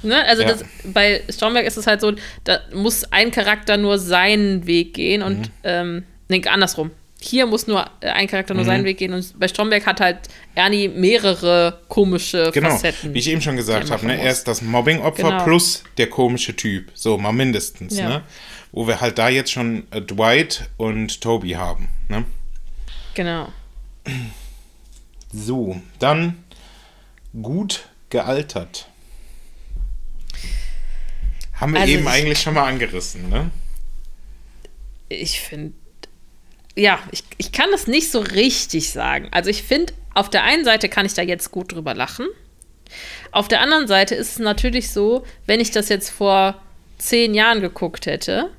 Ne? Also Ja. das, bei Stromberg ist es halt so, da muss ein Charakter nur seinen Weg gehen und Mhm. ähm, nee, andersrum. Hier muss nur äh, ein Charakter nur Mhm. seinen Weg gehen und bei Stromberg hat halt Ernie mehrere komische Genau, Facetten. wie ich eben schon gesagt habe, ne? er ist das Mobbing-Opfer Genau. plus der komische Typ. So, mal mindestens, Ja. ne? Wo wir halt da jetzt schon äh, Dwight und Toby haben, ne? Genau. So, dann gut gealtert. Haben wir Also eben ich- eigentlich schon mal angerissen, ne? Ich finde, ja, ich, ich kann das nicht so richtig sagen. Also ich finde, auf der einen Seite kann ich da jetzt gut drüber lachen. Auf der anderen Seite ist es natürlich so, wenn ich das jetzt vor zehn Jahren geguckt hätte,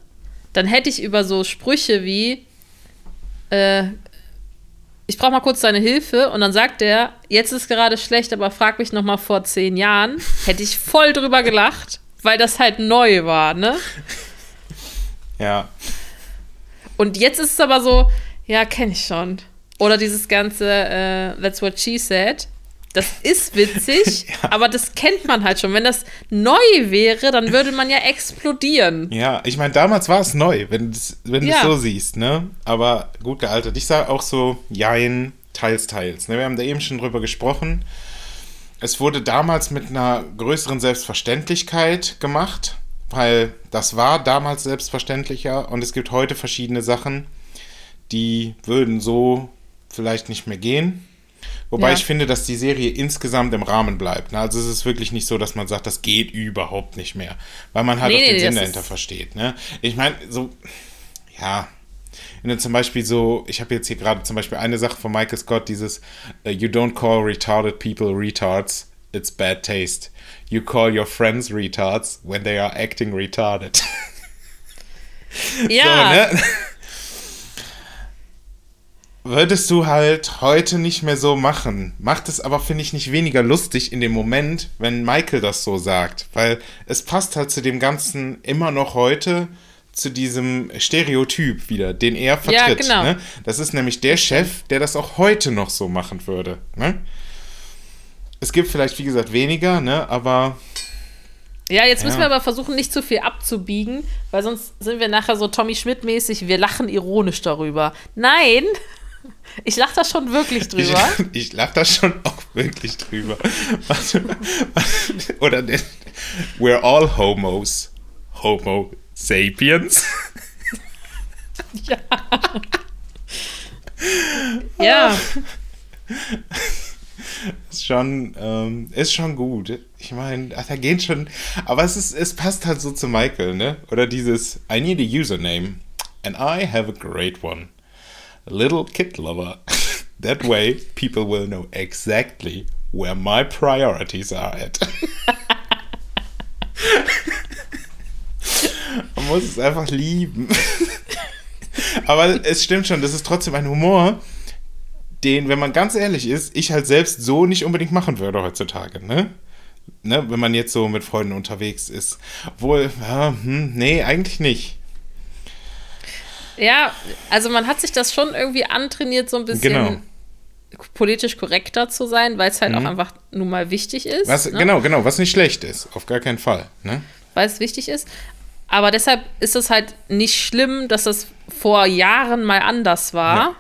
dann hätte ich über so Sprüche wie, äh, ich brauche mal kurz deine Hilfe und dann sagt er, jetzt ist gerade schlecht, aber frag mich noch mal vor zehn Jahren, hätte ich voll drüber gelacht, weil das halt neu war, ne? Ja. Und jetzt ist es aber so, ja, kenne ich schon. Oder dieses ganze äh, That's what she said. Das ist witzig, aber das kennt man halt schon. Wenn das neu wäre, dann würde man ja explodieren. Ja, ich meine, damals war es neu, wenn, du's- wenn du es Ja. so siehst, ne? Aber gut gealtert. Ich sage auch so, jein, teils, teils. Ne? Wir haben da eben schon drüber gesprochen. Es wurde damals mit einer größeren Selbstverständlichkeit gemacht, weil das war damals selbstverständlicher und es gibt heute verschiedene Sachen, die würden so vielleicht nicht mehr gehen. Wobei Ja. ich finde, dass die Serie insgesamt im Rahmen bleibt. Also es ist wirklich nicht so, dass man sagt, das geht überhaupt nicht mehr. Weil man halt Nee, auch den nee, Sinn dahinter versteht. Ne? Ich meine, so, ja. Wenn du zum Beispiel so, ich habe jetzt hier gerade zum Beispiel eine Sache von Michael Scott, dieses uh, You don't call retarded people retards, it's bad taste. You call your friends retards when they are acting retarded. Ja, So, ne? Würdest du halt heute nicht mehr so machen. Macht es aber, finde ich, nicht weniger lustig in dem Moment, wenn Michael das so sagt. Weil es passt halt zu dem Ganzen immer noch heute zu diesem Stereotyp wieder, den er vertritt. genau. Ne? Das ist nämlich der Chef, der das auch heute noch so machen würde. Ne? Es gibt vielleicht, wie gesagt, weniger, ne? aber ja, jetzt müssen Ja. wir aber versuchen, nicht zu viel abzubiegen, weil sonst sind wir nachher so Tommy Schmidt-mäßig, wir lachen ironisch darüber. Nein, ich lache da schon wirklich Ich, drüber. ich lache da schon auch wirklich drüber. Warte, warte, Oder der, We're all homos. Homo sapiens. ja, Ist schon, ähm, ist schon gut. Ich meine, da geht schon. Aber es, ist, es passt halt so zu Michael, ne? Oder dieses I need a username. And I have a great one. Little Kid Lover. That way, people will know exactly where my priorities are at. Man muss es einfach lieben. Aber es stimmt schon, das ist trotzdem ein Humor, den, wenn man ganz ehrlich ist, ich halt selbst so nicht unbedingt machen würde heutzutage, ne? Ne, wenn man jetzt so mit Freunden unterwegs ist. Obwohl, ja, hm, nee, eigentlich nicht. ja, also man hat sich das schon irgendwie antrainiert, so ein bisschen Genau. politisch korrekter zu sein, weil es halt auch einfach nun mal wichtig ist. Was, ne? Genau, genau, was nicht schlecht ist. Auf gar keinen Fall, ne? weil es wichtig ist. Aber deshalb ist es halt nicht schlimm, dass das vor Jahren mal anders war. Ja.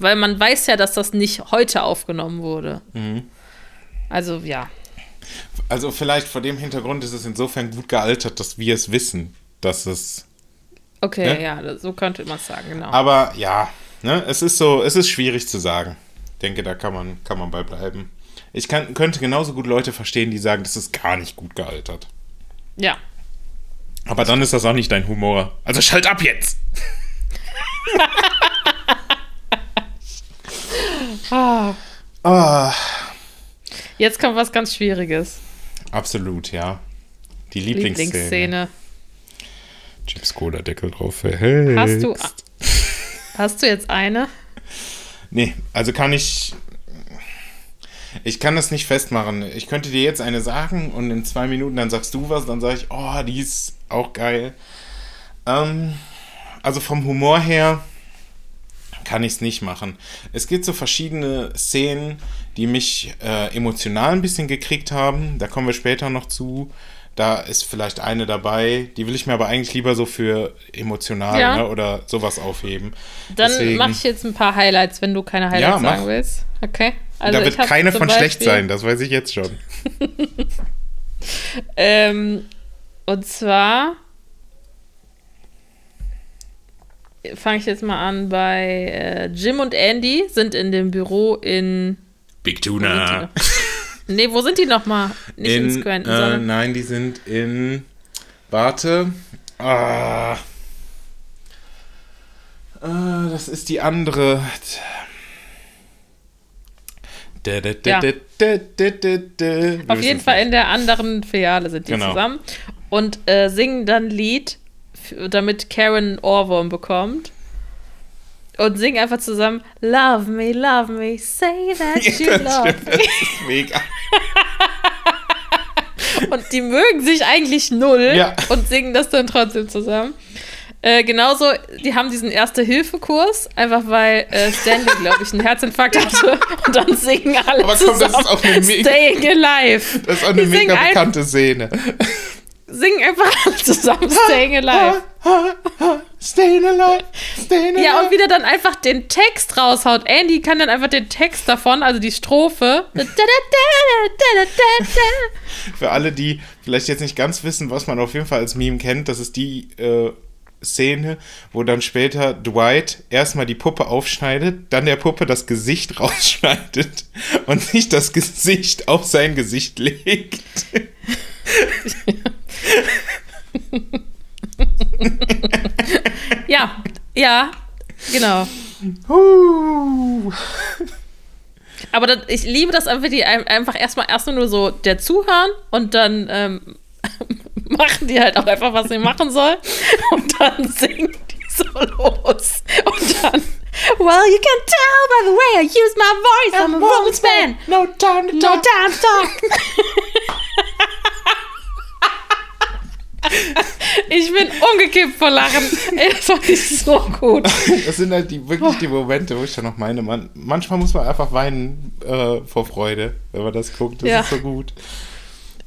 Weil man weiß ja, dass das nicht heute aufgenommen wurde. Mhm. Also ja. Also vielleicht vor dem Hintergrund ist es insofern gut gealtert, dass wir es wissen, dass es Okay, Ne? ja, so könnte man es sagen, genau. Aber ja, ne, es ist so, es ist schwierig zu sagen. Ich denke, da kann man, kann man bei bleiben. Ich kann, könnte genauso gut Leute verstehen, die sagen, das ist gar nicht gut gealtert. ja. Aber dann ist das auch nicht dein Humor. Also schalt ab jetzt! Ah, Ah, jetzt kommt was ganz Schwieriges. absolut, ja. Die Lieblingsszene. Lieblingsszene. Chips Cola Deckel drauf verhältst. Hast du, hast du jetzt eine? Nee, also kann ich. Ich kann das nicht festmachen. Ich könnte dir jetzt eine sagen und in zwei Minuten dann sagst du was, dann sage ich, oh, die ist auch geil. Ähm, also vom Humor her kann ich es nicht machen. Es gibt so verschiedene Szenen, die mich äh, emotional ein bisschen gekriegt haben. Da kommen wir später noch zu. Da ist vielleicht eine dabei, die will ich mir aber eigentlich lieber so für emotional Ja. ne, oder sowas aufheben. Dann mache ich jetzt ein paar Highlights, wenn du keine Highlights Ja, sagen willst. Okay. Also da wird keine von schlecht Beispiel- sein, das weiß ich jetzt schon. Ähm, und zwar fange ich jetzt mal an bei äh, Jim und Andy sind in dem Büro in. Big Tuna. Nee, wo sind die nochmal? Nicht in, In, Scranton, äh, sondern. nein, die sind in. Warte. Ah. Äh, das ist die andere. Da, da, da, Ja. Auf jeden Fall nicht. in der anderen Filiale sind die Genau. zusammen und äh, singen dann ein Lied, damit Karen Ohrwurm bekommt. Und singen einfach zusammen Love me, love me, say that you Ja, das love stimmt, das ist mega. Und die mögen sich eigentlich null Ja. und singen das dann trotzdem zusammen. Äh, genauso, die haben diesen Erste-Hilfe-Kurs, einfach weil äh, Stanley, glaube ich, einen Herzinfarkt hatte. Und dann singen alle Aber komm, das zusammen ist auch eine mega- Staying Alive. Das ist auch eine die mega bekannte Szene. Singen einfach alle zusammen Staying Alive. Staying alive, staying alive. Ja, und wieder dann einfach den Text raushaut. Andy kann dann einfach den Text davon, also die Strophe. Für alle, die vielleicht jetzt nicht ganz wissen, was man auf jeden Fall als Meme kennt, das ist die äh, Szene, wo dann später Dwight erstmal die Puppe aufschneidet, dann der Puppe das Gesicht rausschneidet und sich das Gesicht auf sein Gesicht legt. Ja, ja, genau. Huh. Aber das, ich liebe das einfach, die ein- einfach erstmal erstmal nur so der zuhören und dann ähm, machen die halt auch einfach, was sie machen sollen. Und dann singen die so los. Und dann, well, you can tell by the way I use my voice, I'm a woman's man. No time to No talk. time to talk. Ich bin umgekippt vor Lachen. Das fand ich so gut. Das sind halt die, wirklich die Momente, wo ich dann noch meine, man, manchmal muss man einfach weinen äh, vor Freude, wenn man das guckt. Das Ja. ist so gut.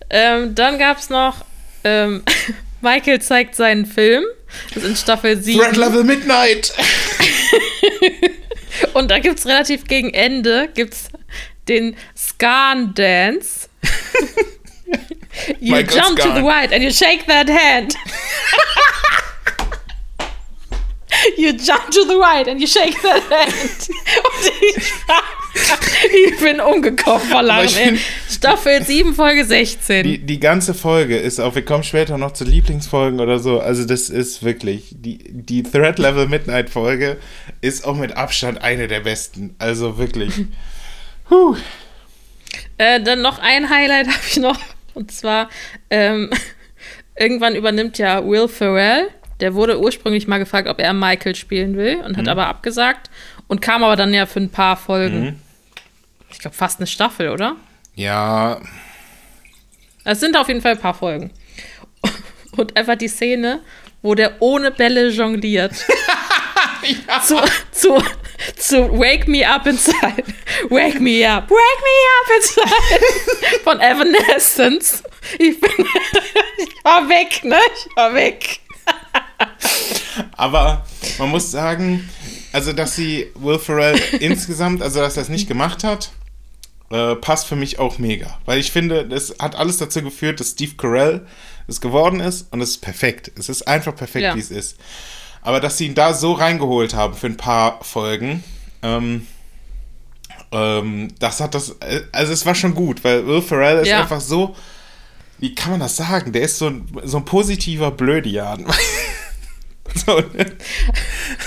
Ähm, dann gab es noch, ähm, Michael zeigt seinen Film. Das ist in Staffel 7. Threat Level Midnight. Und da gibt es relativ gegen Ende gibt's den Scan Dance. you Michael jump to Scan. the right and you shake that hand. you jump to the right and you shake that hand. Und ich, ich bin umgekommen vor Lachen. Staffel 7, Folge 16. Die, die ganze Folge ist auch, wir kommen später noch zu Lieblingsfolgen oder so. Also, das ist wirklich, die, die Threat Level Midnight Folge ist auch mit Abstand eine der besten. Also wirklich. Huh. Äh, dann noch ein Highlight habe ich noch. Und zwar, ähm, irgendwann übernimmt ja Will Ferrell. Der wurde ursprünglich mal gefragt, ob er Michael spielen will und Mhm. hat aber abgesagt. Und kam aber dann ja für ein paar Folgen. Ich glaube, fast eine Staffel, oder? Ja, Es sind auf jeden Fall ein paar Folgen. Und einfach die Szene, wo der ohne Bälle jongliert. zu, zu, zu Wake Me Up Inside. Wake Me Up. Wake Me Up Inside. Von Evanescence. Ich bin. ich war weg, ne? Ich war weg. aber man muss sagen, also, dass sie Will Ferrell insgesamt, also, dass er es nicht gemacht hat, äh, passt für mich auch mega. Weil ich finde, das hat alles dazu geführt, dass Steve Carell es geworden ist und es ist perfekt. Es ist einfach perfekt, Ja. wie es ist. Aber dass sie ihn da so reingeholt haben für ein paar Folgen, ähm, ähm, das hat das, also es war schon gut, weil Will Ferrell ist Ja. einfach so, wie kann man das sagen? Der ist so ein, so ein positiver Blödian. so, ne?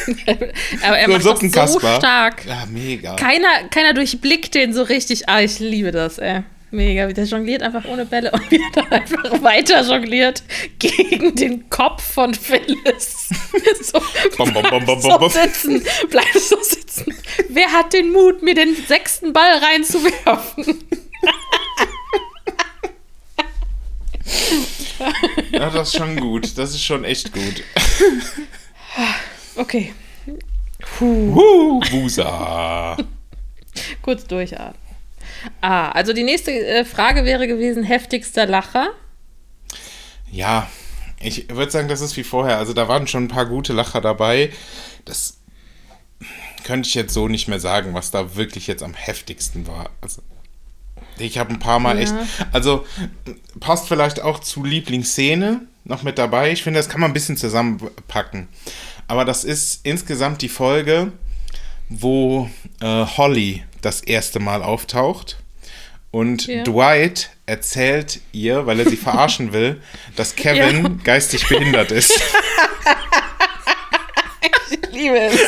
Aber er So macht so stark. Ja, mega. Keiner, keiner durchblickt den so richtig. Ah, ich liebe das, ey. Mega. Der jongliert einfach ohne Bälle und wie er dann einfach weiter jongliert gegen den Kopf von Phyllis. so, Bom, bom, bom, bom, bleib bom, bom. so sitzen. Bleib so sitzen. Wer hat den Mut, mir den sechsten Ball reinzuwerfen? Ja, das ist schon gut. Das ist schon echt gut. Okay, Uh, Wusa. kurz durchatmen. Ah, also die nächste äh, Frage wäre gewesen: heftigster Lacher. Ja, ich würde sagen, das ist wie vorher. Also da waren schon ein paar gute Lacher dabei. Das könnte ich jetzt so nicht mehr sagen, was da wirklich jetzt am heftigsten war. Also ich habe ein paar Mal Ja. echt. Also passt vielleicht auch zu Lieblingsszene noch mit dabei. Ich finde, das kann man ein bisschen zusammenpacken. Aber das ist insgesamt die Folge, wo äh, Holly das erste Mal auftaucht. Und Ja. Dwight erzählt ihr, weil er sie verarschen will, dass Kevin Ja. geistig behindert ist. Ich liebe es.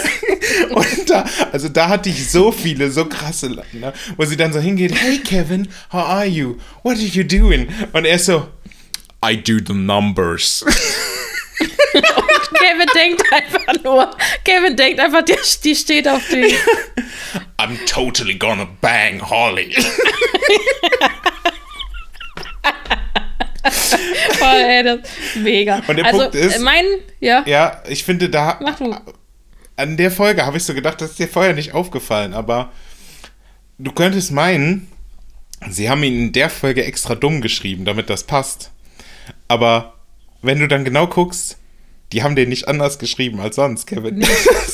Und da, also da hatte ich so viele, so krasse, ne, wo sie dann so hingeht, hey Kevin, how are you? What are you doing? Und er so, I do the numbers. Kevin denkt einfach nur, Kevin denkt einfach, die, die steht auf die. I'm totally gonna bang Holly. Voll, ey, das, mega. Und der also, Punkt ist- äh, mein, ja, Ja, ich finde, da mach du. an der Folge habe ich so gedacht, das ist dir vorher nicht aufgefallen, aber du könntest meinen, sie haben ihn in der Folge extra dumm geschrieben, damit das passt. Aber wenn du dann genau guckst, die haben den nicht anders geschrieben als sonst, Kevin.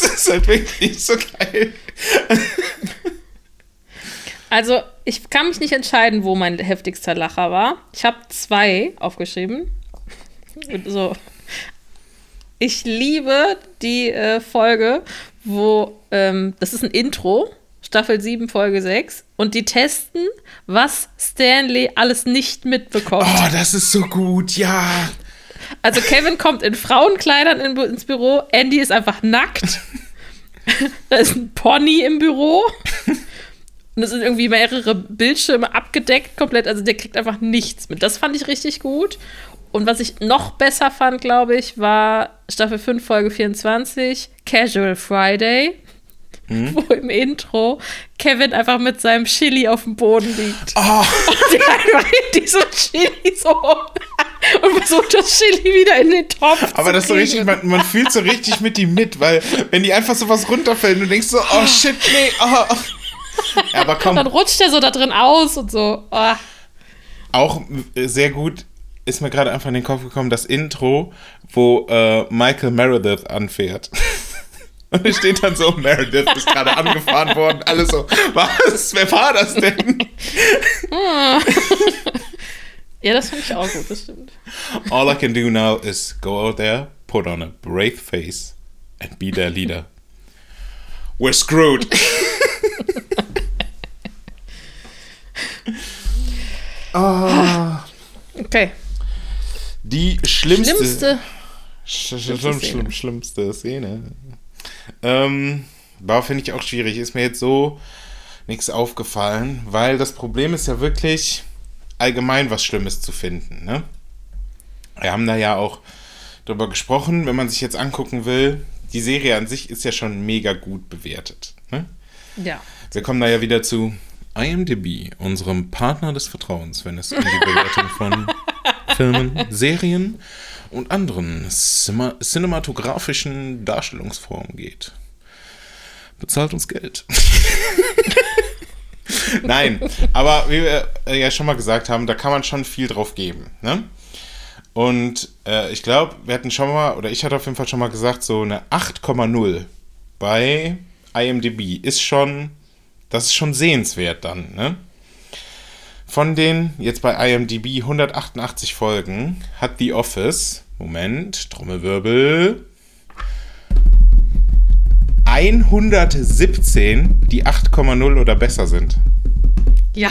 Das ist halt wirklich so geil. Also, ich kann mich nicht entscheiden, wo mein heftigster Lacher war. Ich habe zwei aufgeschrieben. So. Ich liebe die äh, Folge, wo ähm, das ist ein Intro, Staffel 7, Folge 6, und die testen, was Stanley alles nicht mitbekommt. Oh, das ist so gut, ja. Also Kevin kommt in Frauenkleidern in, ins Büro, Andy ist einfach nackt. da ist ein Pony im Büro. Und es sind irgendwie mehrere Bildschirme abgedeckt komplett. Also der kriegt einfach nichts mit. Das fand ich richtig gut. Und was ich noch besser fand, glaube ich, war Staffel 5, Folge 24, Casual Friday. Wo im Intro Kevin einfach mit seinem Chili auf dem Boden liegt. Oh, Der einfach in diesem Chili so und versucht das Chili wieder in den Topf aber das ist so richtig, man, man fühlt so richtig mit ihm mit, weil wenn die einfach so was runterfällt und du denkst so, oh shit, nee, oh. Ja, aber komm, Dann rutscht er so da drin aus und so. Oh. auch sehr gut ist mir gerade einfach in den Kopf gekommen, das Intro, wo äh, Michael Meredith anfährt. Und es steht dann so, Meredith ist gerade angefahren worden. Alle so, was? Wer war das denn? Ja, das fand ich auch gut, das stimmt. All I can do now is go out there, put on a brave face and be their leader. We're screwed. Ah, Okay. die schlimmste, Schlimmste. Sch Schlimmste schlimm, schlimmste Szene. Ähm, war, finde ich auch schwierig. Ist mir jetzt so nichts aufgefallen, weil das Problem ist ja wirklich allgemein was Schlimmes zu finden. Ne? Wir haben da ja auch drüber gesprochen, wenn man sich jetzt angucken will, die Serie an sich ist ja schon mega gut bewertet. Ne? Ja. Wir kommen da ja wieder zu IMDb, unserem Partner des Vertrauens, wenn es um die Bewertung von Filmen, Serien und anderen cinematografischen Darstellungsformen geht. Bezahlt uns Geld. Nein, aber wie wir äh, ja schon mal gesagt haben, da kann man schon viel drauf geben. Ne? Und äh, ich glaube, wir hatten schon mal, oder ich hatte auf jeden Fall schon mal gesagt, so eine 8,0 bei IMDb ist schon, das ist schon sehenswert dann, ne? Von den jetzt bei IMDb 188 Folgen hat The Office, Moment, Trommelwirbel, 117, die 8,0 oder besser sind. Ja.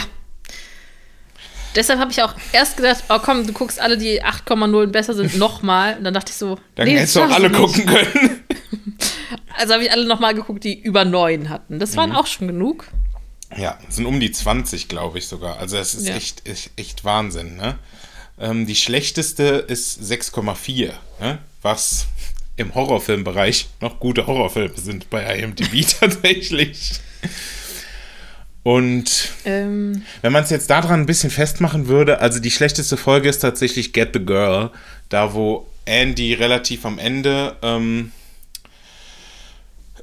Deshalb habe ich auch erst gedacht, oh komm, du guckst alle, die 8,0 besser sind, nochmal. Und dann dachte ich so, Dann nee, hättest du auch alle ich gucken können. nicht. Also habe ich alle nochmal geguckt, die über 9 hatten. Das Mhm. waren auch schon genug. Ja, es sind um die 20, glaube ich sogar. Also es ist Ja. echt, echt, echt Wahnsinn, ne? Ähm, die schlechteste ist 6,4, ne? Was im Horrorfilmbereich noch gute Horrorfilme sind bei IMDb tatsächlich. Und Ähm, wenn man es jetzt daran ein bisschen festmachen würde, also die schlechteste Folge ist tatsächlich Get the Girl, da wo Andy relativ am Ende ähm,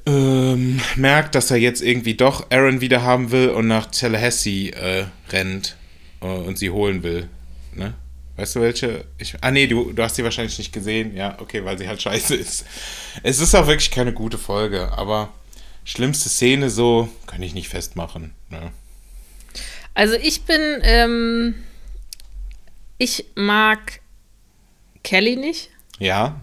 ähm, merkt, dass er jetzt irgendwie doch Aaron wieder haben will und nach Tallahassee äh, rennt äh, und sie holen will. Ne? Weißt du welche? Ich, ah nee, du, du hast sie wahrscheinlich nicht gesehen. Ja, okay, weil sie halt scheiße ist. Es ist auch wirklich keine gute Folge, aber schlimmste Szene so kann ich nicht festmachen. Ne? also ich bin, ähm, ich mag Kelly nicht. Ja,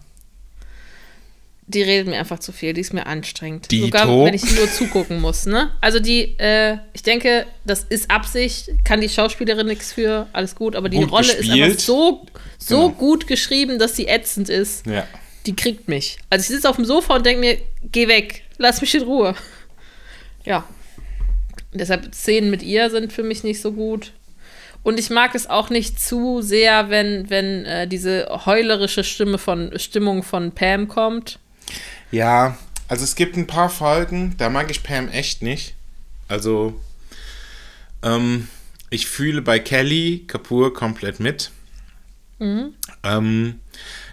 Die redet mir einfach zu viel, die ist mir anstrengend. Dito. Sogar wenn ich nur zugucken muss, ne? Also die, äh, ich denke, das ist Absicht, kann die Schauspielerin nichts für, alles gut, aber die Gut Rolle ist gespielt. einfach so, so Genau. gut geschrieben, dass sie ätzend ist. ja. die kriegt mich. Also ich sitze auf dem Sofa und denke mir, geh weg, lass mich in Ruhe. Ja. Deshalb Szenen mit ihr sind für mich nicht so gut. Und ich mag es auch nicht zu sehr, wenn, wenn äh, diese heulerische Stimme von, Stimmung von Pam kommt. Ja, also es gibt ein paar Folgen, da mag ich Pam echt nicht. Also, ähm, ich fühle bei Kelly Kapoor komplett mit. Ähm,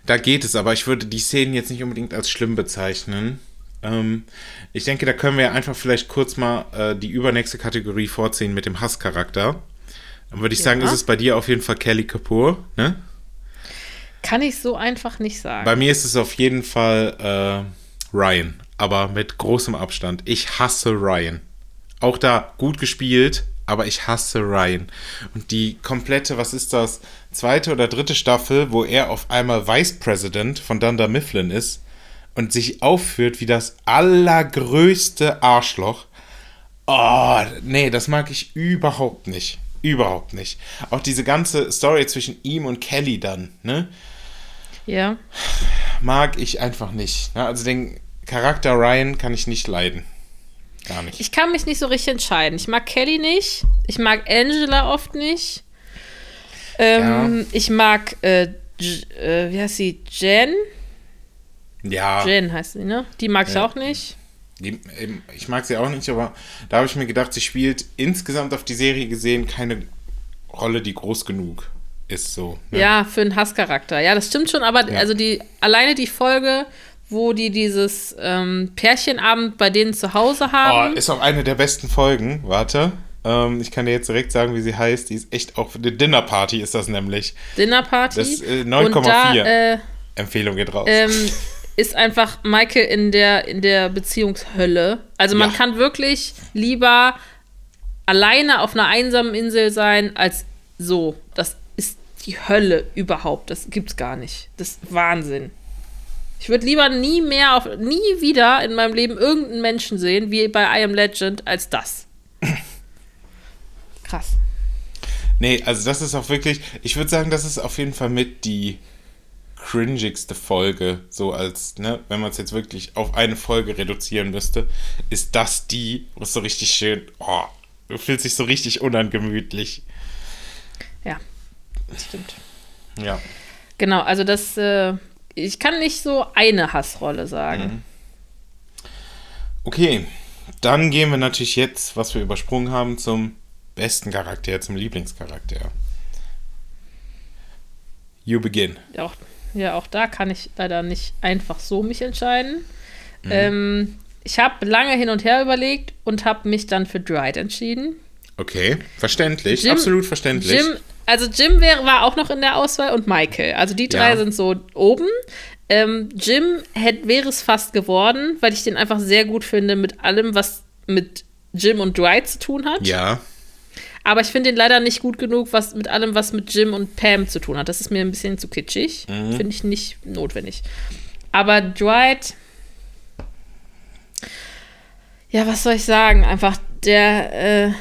da geht es, aber ich würde die Szenen jetzt nicht unbedingt als schlimm bezeichnen. Ähm, ich denke, da können wir einfach vielleicht kurz mal äh, die übernächste Kategorie vorziehen mit dem Hasscharakter. Dann würde ich sagen, Ja. ist es bei dir auf jeden Fall Kelly Kapoor, ne? Kann ich so einfach nicht sagen. Bei mir ist es auf jeden Fall äh, Ryan, aber mit großem Abstand. Ich hasse Ryan. Auch da gut gespielt, aber ich hasse Ryan. Und die komplette, was ist das, zweite oder dritte Staffel, wo er auf einmal Vice President von Dunder Mifflin ist und sich aufführt wie das allergrößte Arschloch. Oh, nee, das mag ich überhaupt nicht. Überhaupt nicht. Auch diese ganze Story zwischen ihm und Kelly dann, ne? Ja. mag ich einfach nicht. Ne? Also den Charakter Ryan kann ich nicht leiden. Gar nicht. Ich kann mich nicht so richtig entscheiden. Ich mag Kelly nicht. Ich mag Angela oft nicht. Ähm, Ich mag, äh, äh, wie heißt sie? Jen? ja, Jen heißt sie, ne? Die mag ich Ja. auch nicht. die, eben, ich mag sie auch nicht, aber da habe ich mir gedacht, sie spielt insgesamt auf die Serie gesehen keine Rolle, die groß genug ist. So. Ne? Ja, für einen Hasscharakter. Ja, das stimmt schon, aber Ja. also die, alleine die Folge, wo die dieses ähm, Pärchenabend bei denen zu Hause Oh, haben. ist auch eine der besten Folgen. Warte. Ähm, ich kann dir jetzt direkt sagen, wie sie heißt. Die ist echt auch eine Dinnerparty, ist das nämlich. Dinnerparty. Das, äh, Und 9,4. da äh, Empfehlung geht raus. ähm, ist einfach Michael in der, in der Beziehungshölle. Also man Ja. kann wirklich lieber alleine auf einer einsamen Insel sein, als so. Das die Hölle überhaupt. Das gibt's gar nicht. Das ist Wahnsinn. Ich würde lieber nie mehr auf, nie wieder in meinem Leben irgendeinen Menschen sehen, wie bei I Am Legend, als das. Krass. Nee, also das ist auch wirklich, ich würde sagen, das ist auf jeden Fall mit die cringigste Folge, so als, ne, wenn man es jetzt wirklich auf eine Folge reduzieren müsste, ist das die, wo es so richtig schön, oh, du fühlst dich so richtig unangemütlich. Ja, stimmt. Ja. Genau, also das, äh, ich kann nicht so eine Hassrolle sagen. Okay, dann gehen wir natürlich jetzt, was wir übersprungen haben, zum besten Charakter, zum Lieblingscharakter. You begin. Ja, auch, ja, auch da kann ich leider nicht einfach so mich entscheiden. Ähm, ich habe lange hin und her überlegt und habe mich dann für Dwight entschieden. Okay, verständlich, Jim- absolut verständlich. Jim, also Jim wäre, war auch noch in der Auswahl und Michael. Also die drei Ja. sind so oben. Ähm, Jim wäre es fast geworden, weil ich den einfach sehr gut finde mit allem, was mit Jim und Dwight zu tun hat. Ja, Aber ich finde ihn leider nicht gut genug, was mit allem, was mit Jim und Pam zu tun hat. Das ist mir ein bisschen zu kitschig. Finde ich nicht notwendig. Aber Dwight. Ja, was soll ich sagen? Einfach, der äh,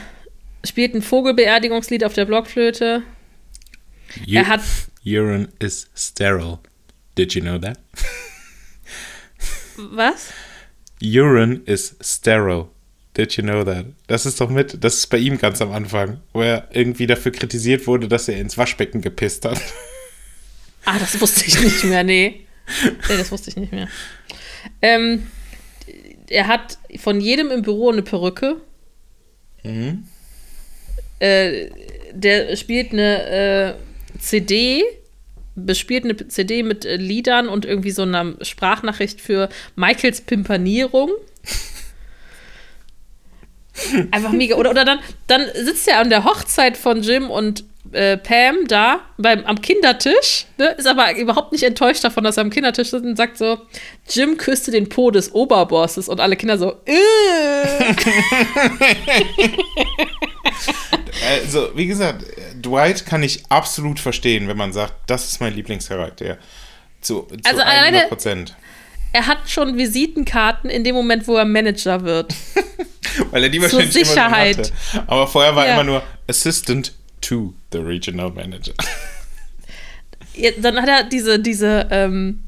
spielt ein Vogelbeerdigungslied auf der Blockflöte. You- Er hat- Urine is sterile. Did you know that? Was? Urine is sterile. Did you know that? Das ist doch mit, das ist bei ihm ganz am Anfang, wo er irgendwie dafür kritisiert wurde, dass er ins Waschbecken gepisst hat. Ah, das wusste ich nicht mehr, nee. Nee, das wusste ich nicht mehr. Ähm, er hat von jedem im Büro eine Perücke. Äh, der spielt eine äh, CD, bespielt eine CD mit äh, Liedern und irgendwie so einer Sprachnachricht für Michaels Pimpanierung. Einfach mega. Oder, oder dann, dann sitzt er an der Hochzeit von Jim und äh, Pam da beim, am Kindertisch, ne, ist aber überhaupt nicht enttäuscht davon, dass er am Kindertisch sitzt und sagt so, Jim küsste den Po des Oberbosses und alle Kinder so, äh. Also, wie gesagt, Dwight kann ich absolut verstehen, wenn man sagt, das ist mein Lieblingscharakter. Zu, zu Also 100 alleine- Prozent. er hat schon Visitenkarten in dem Moment, wo er Manager wird. Weil er die Zur wahrscheinlich Sicherheit. immer hatte. Aber vorher war Ja. immer nur Assistant to the Regional Manager. Ja, dann hat er diese, diese, ähm,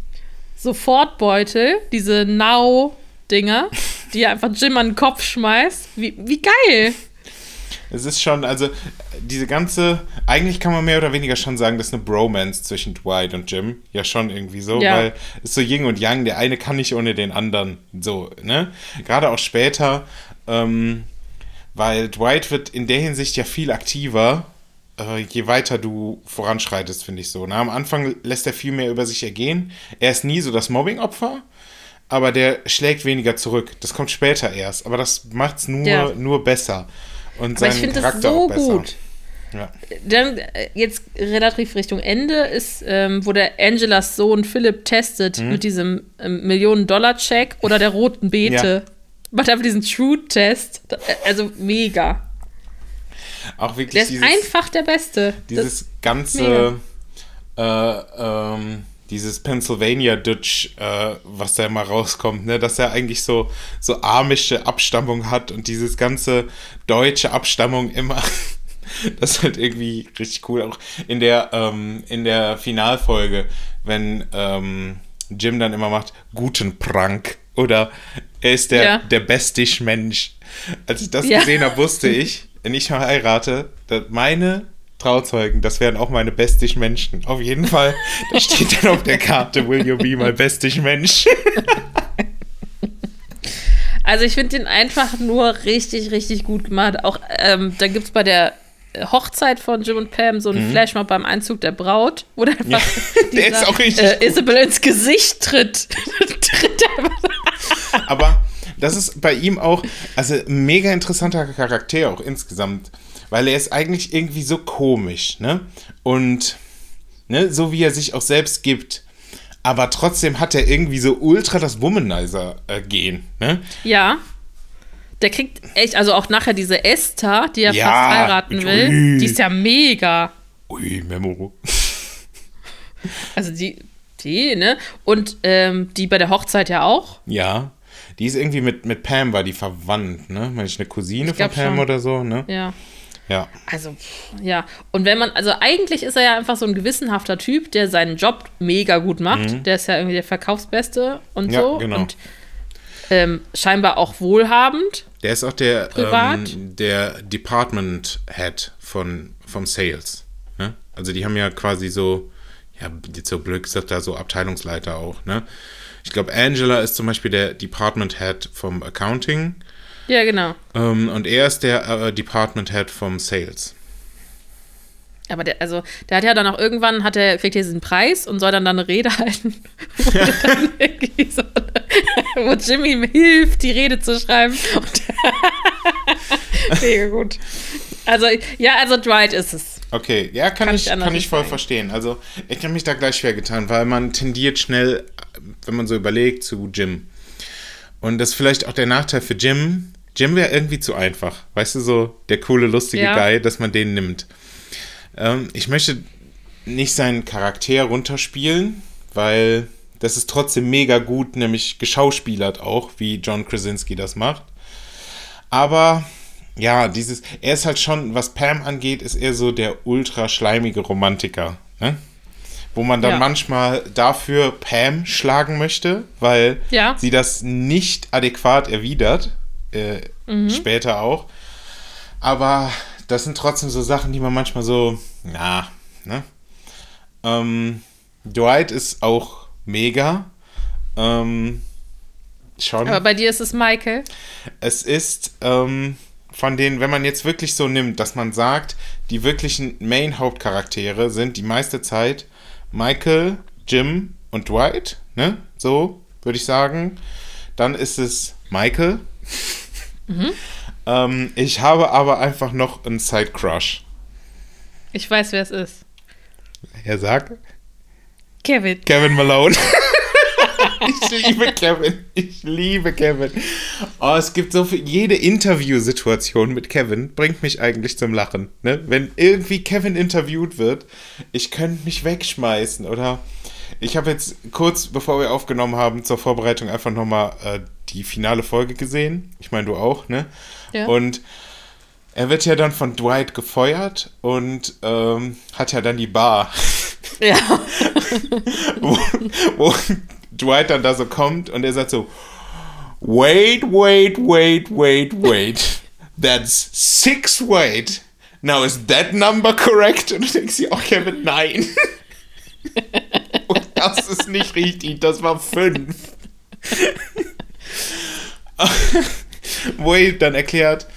Sofortbeutel, diese Now-Dinger, die er einfach Jim an den Kopf schmeißt. Wie, wie geil! Es ist schon, also diese ganze, eigentlich kann man mehr oder weniger schon sagen, das ist eine Bromance zwischen Dwight und Jim. Ja, schon irgendwie so, Ja. weil es ist so Yin und Yang, der eine kann nicht ohne den anderen. So, ne? Gerade auch später, ähm, weil Dwight wird in der Hinsicht ja viel aktiver, äh, je weiter du voranschreitest, finde ich so. Ne? Am Anfang lässt er viel mehr über sich ergehen. Er ist nie so das Mobbing-Opfer. Aber der schlägt weniger zurück. Das kommt später erst. Aber das macht's nur, Ja. nur besser. Und Aber ich seinen finde das Charakter so auch besser. gut. Ja. Dann äh, jetzt relativ Richtung Ende ist, ähm, wo der Angelas Sohn Philipp testet Mhm. mit diesem ähm, Millionen-Dollar-Check oder der roten Beete. Macht einfach diesen True-Test. Äh, Also mega. Auch wirklich Der ist dieses, einfach der Beste. dieses ganze, äh, ähm, dieses Pennsylvania Dutch, äh, was da immer rauskommt, ne, dass er eigentlich so, so amische Abstammung hat und dieses ganze deutsche Abstammung immer. Das ist halt irgendwie richtig cool. Auch in der, ähm, in der Finalfolge, wenn ähm, Jim dann immer macht, guten Prank oder er ist der, Ja. der bestig Mensch. Als ich das Ja. gesehen habe, wusste ich, wenn ich heirate, meine Trauzeugen, das wären auch meine bestig Menschen. Auf jeden Fall. Da steht dann auf der Karte, will you be my bestig Mensch? Also ich finde den einfach nur richtig, richtig gut gemacht. Auch ähm, da gibt es bei der Hochzeit von Jim und Pam so einen Flashmob beim Einzug der Braut, wo der einfach Mhm. Der ist äh. Isabel ins Gesicht tritt. tritt. Aber das ist bei ihm auch, also mega interessanter Charakter auch insgesamt, weil er ist eigentlich irgendwie so komisch, ne? Und ne, so wie er sich auch selbst gibt. Aber trotzdem hat er irgendwie so ultra das Womanizer-Gen, ne? Ja. Der kriegt echt, also auch nachher diese Esther, die er Ja, fast heiraten will, Ui. die ist ja mega. Ui, Memo. Also die, die, ne? Und ähm, die bei der Hochzeit ja auch. Ja. Die ist irgendwie mit, mit Pam, war die verwandt, ne? Meine ich eine Cousine Ich von Pam schon. oder so, ne? Ja. Ja. Also, ja. Und wenn man, also eigentlich ist er ja einfach so ein gewissenhafter Typ, der seinen Job mega gut macht. Der ist ja irgendwie der Verkaufsbeste und Mhm. Ja, so. genau. Und ähm, scheinbar auch wohlhabend. Der ist auch der, ähm, der Department Head von, vom Sales. Ne? Also die haben ja quasi so, ja, jetzt so blöd gesagt, da so Abteilungsleiter auch. Ne? Ich glaube, Angela ist zum Beispiel der Department Head vom Accounting Ja, genau. ähm, und er ist der äh, Department Head vom Sales. Aber der, also, der hat ja dann auch irgendwann, hat er, kriegt er diesen Preis und soll dann, dann eine Rede halten, wo, dann so, wo Jimmy ihm hilft, die Rede zu schreiben. Mega gut. Also, ja, also Dwight ist es. Okay, ja, kann, Kann ich, ich kann ich voll verstehen. Also, ich habe mich da gleich schwer getan, weil man tendiert schnell, wenn man so überlegt, zu Jim. Und das ist vielleicht auch der Nachteil für Jim. Jim wäre irgendwie zu einfach. Weißt du, so der coole, lustige Ja. Guy, dass man den nimmt. Ähm, ich möchte nicht seinen Charakter runterspielen, weil das ist trotzdem mega gut, nämlich geschauspielert auch, wie John Krasinski das macht. Aber ja, dieses, er ist halt schon, was Pam angeht, ist er so der ultra schleimige Romantiker, ne? Wo man dann Ja. manchmal dafür Pam schlagen möchte, weil Ja. sie das nicht adäquat erwidert, äh, Mhm. später auch. Aber das sind trotzdem so Sachen, die man manchmal so, na, ne? Ähm, Dwight ist auch mega. Ähm, schon. Aber bei dir ist es Michael. Es ist ähm, von denen, wenn man jetzt wirklich so nimmt, dass man sagt, die wirklichen Main-Hauptcharaktere sind die meiste Zeit Michael, Jim und Dwight, ne? So würde ich sagen. Dann ist es Michael. ähm, ich habe aber einfach noch einen Side-Crush. Ich weiß, wer es ist. Er sagt Kevin. Kevin Malone. ich liebe Kevin. Ich liebe Kevin. Oh, es gibt so viel. Jede Interviewsituation mit Kevin bringt mich eigentlich zum Lachen. Ne? Wenn irgendwie Kevin interviewt wird, ich könnte mich wegschmeißen. Oder ich habe jetzt kurz, bevor wir aufgenommen haben, zur Vorbereitung einfach nochmal äh, die finale Folge gesehen. Ich meine, du auch, ne? Ja. Und er wird ja dann von Dwight gefeuert und ähm, hat ja dann die Bar. Ja. wo, wo Dwight dann da so kommt und er sagt so, wait, wait, wait, wait, wait. That's six weight. Now is that number correct? Und du denkst dir, oh Kevin, nein. und das ist nicht richtig, das war fünf. Wade dann erklärt,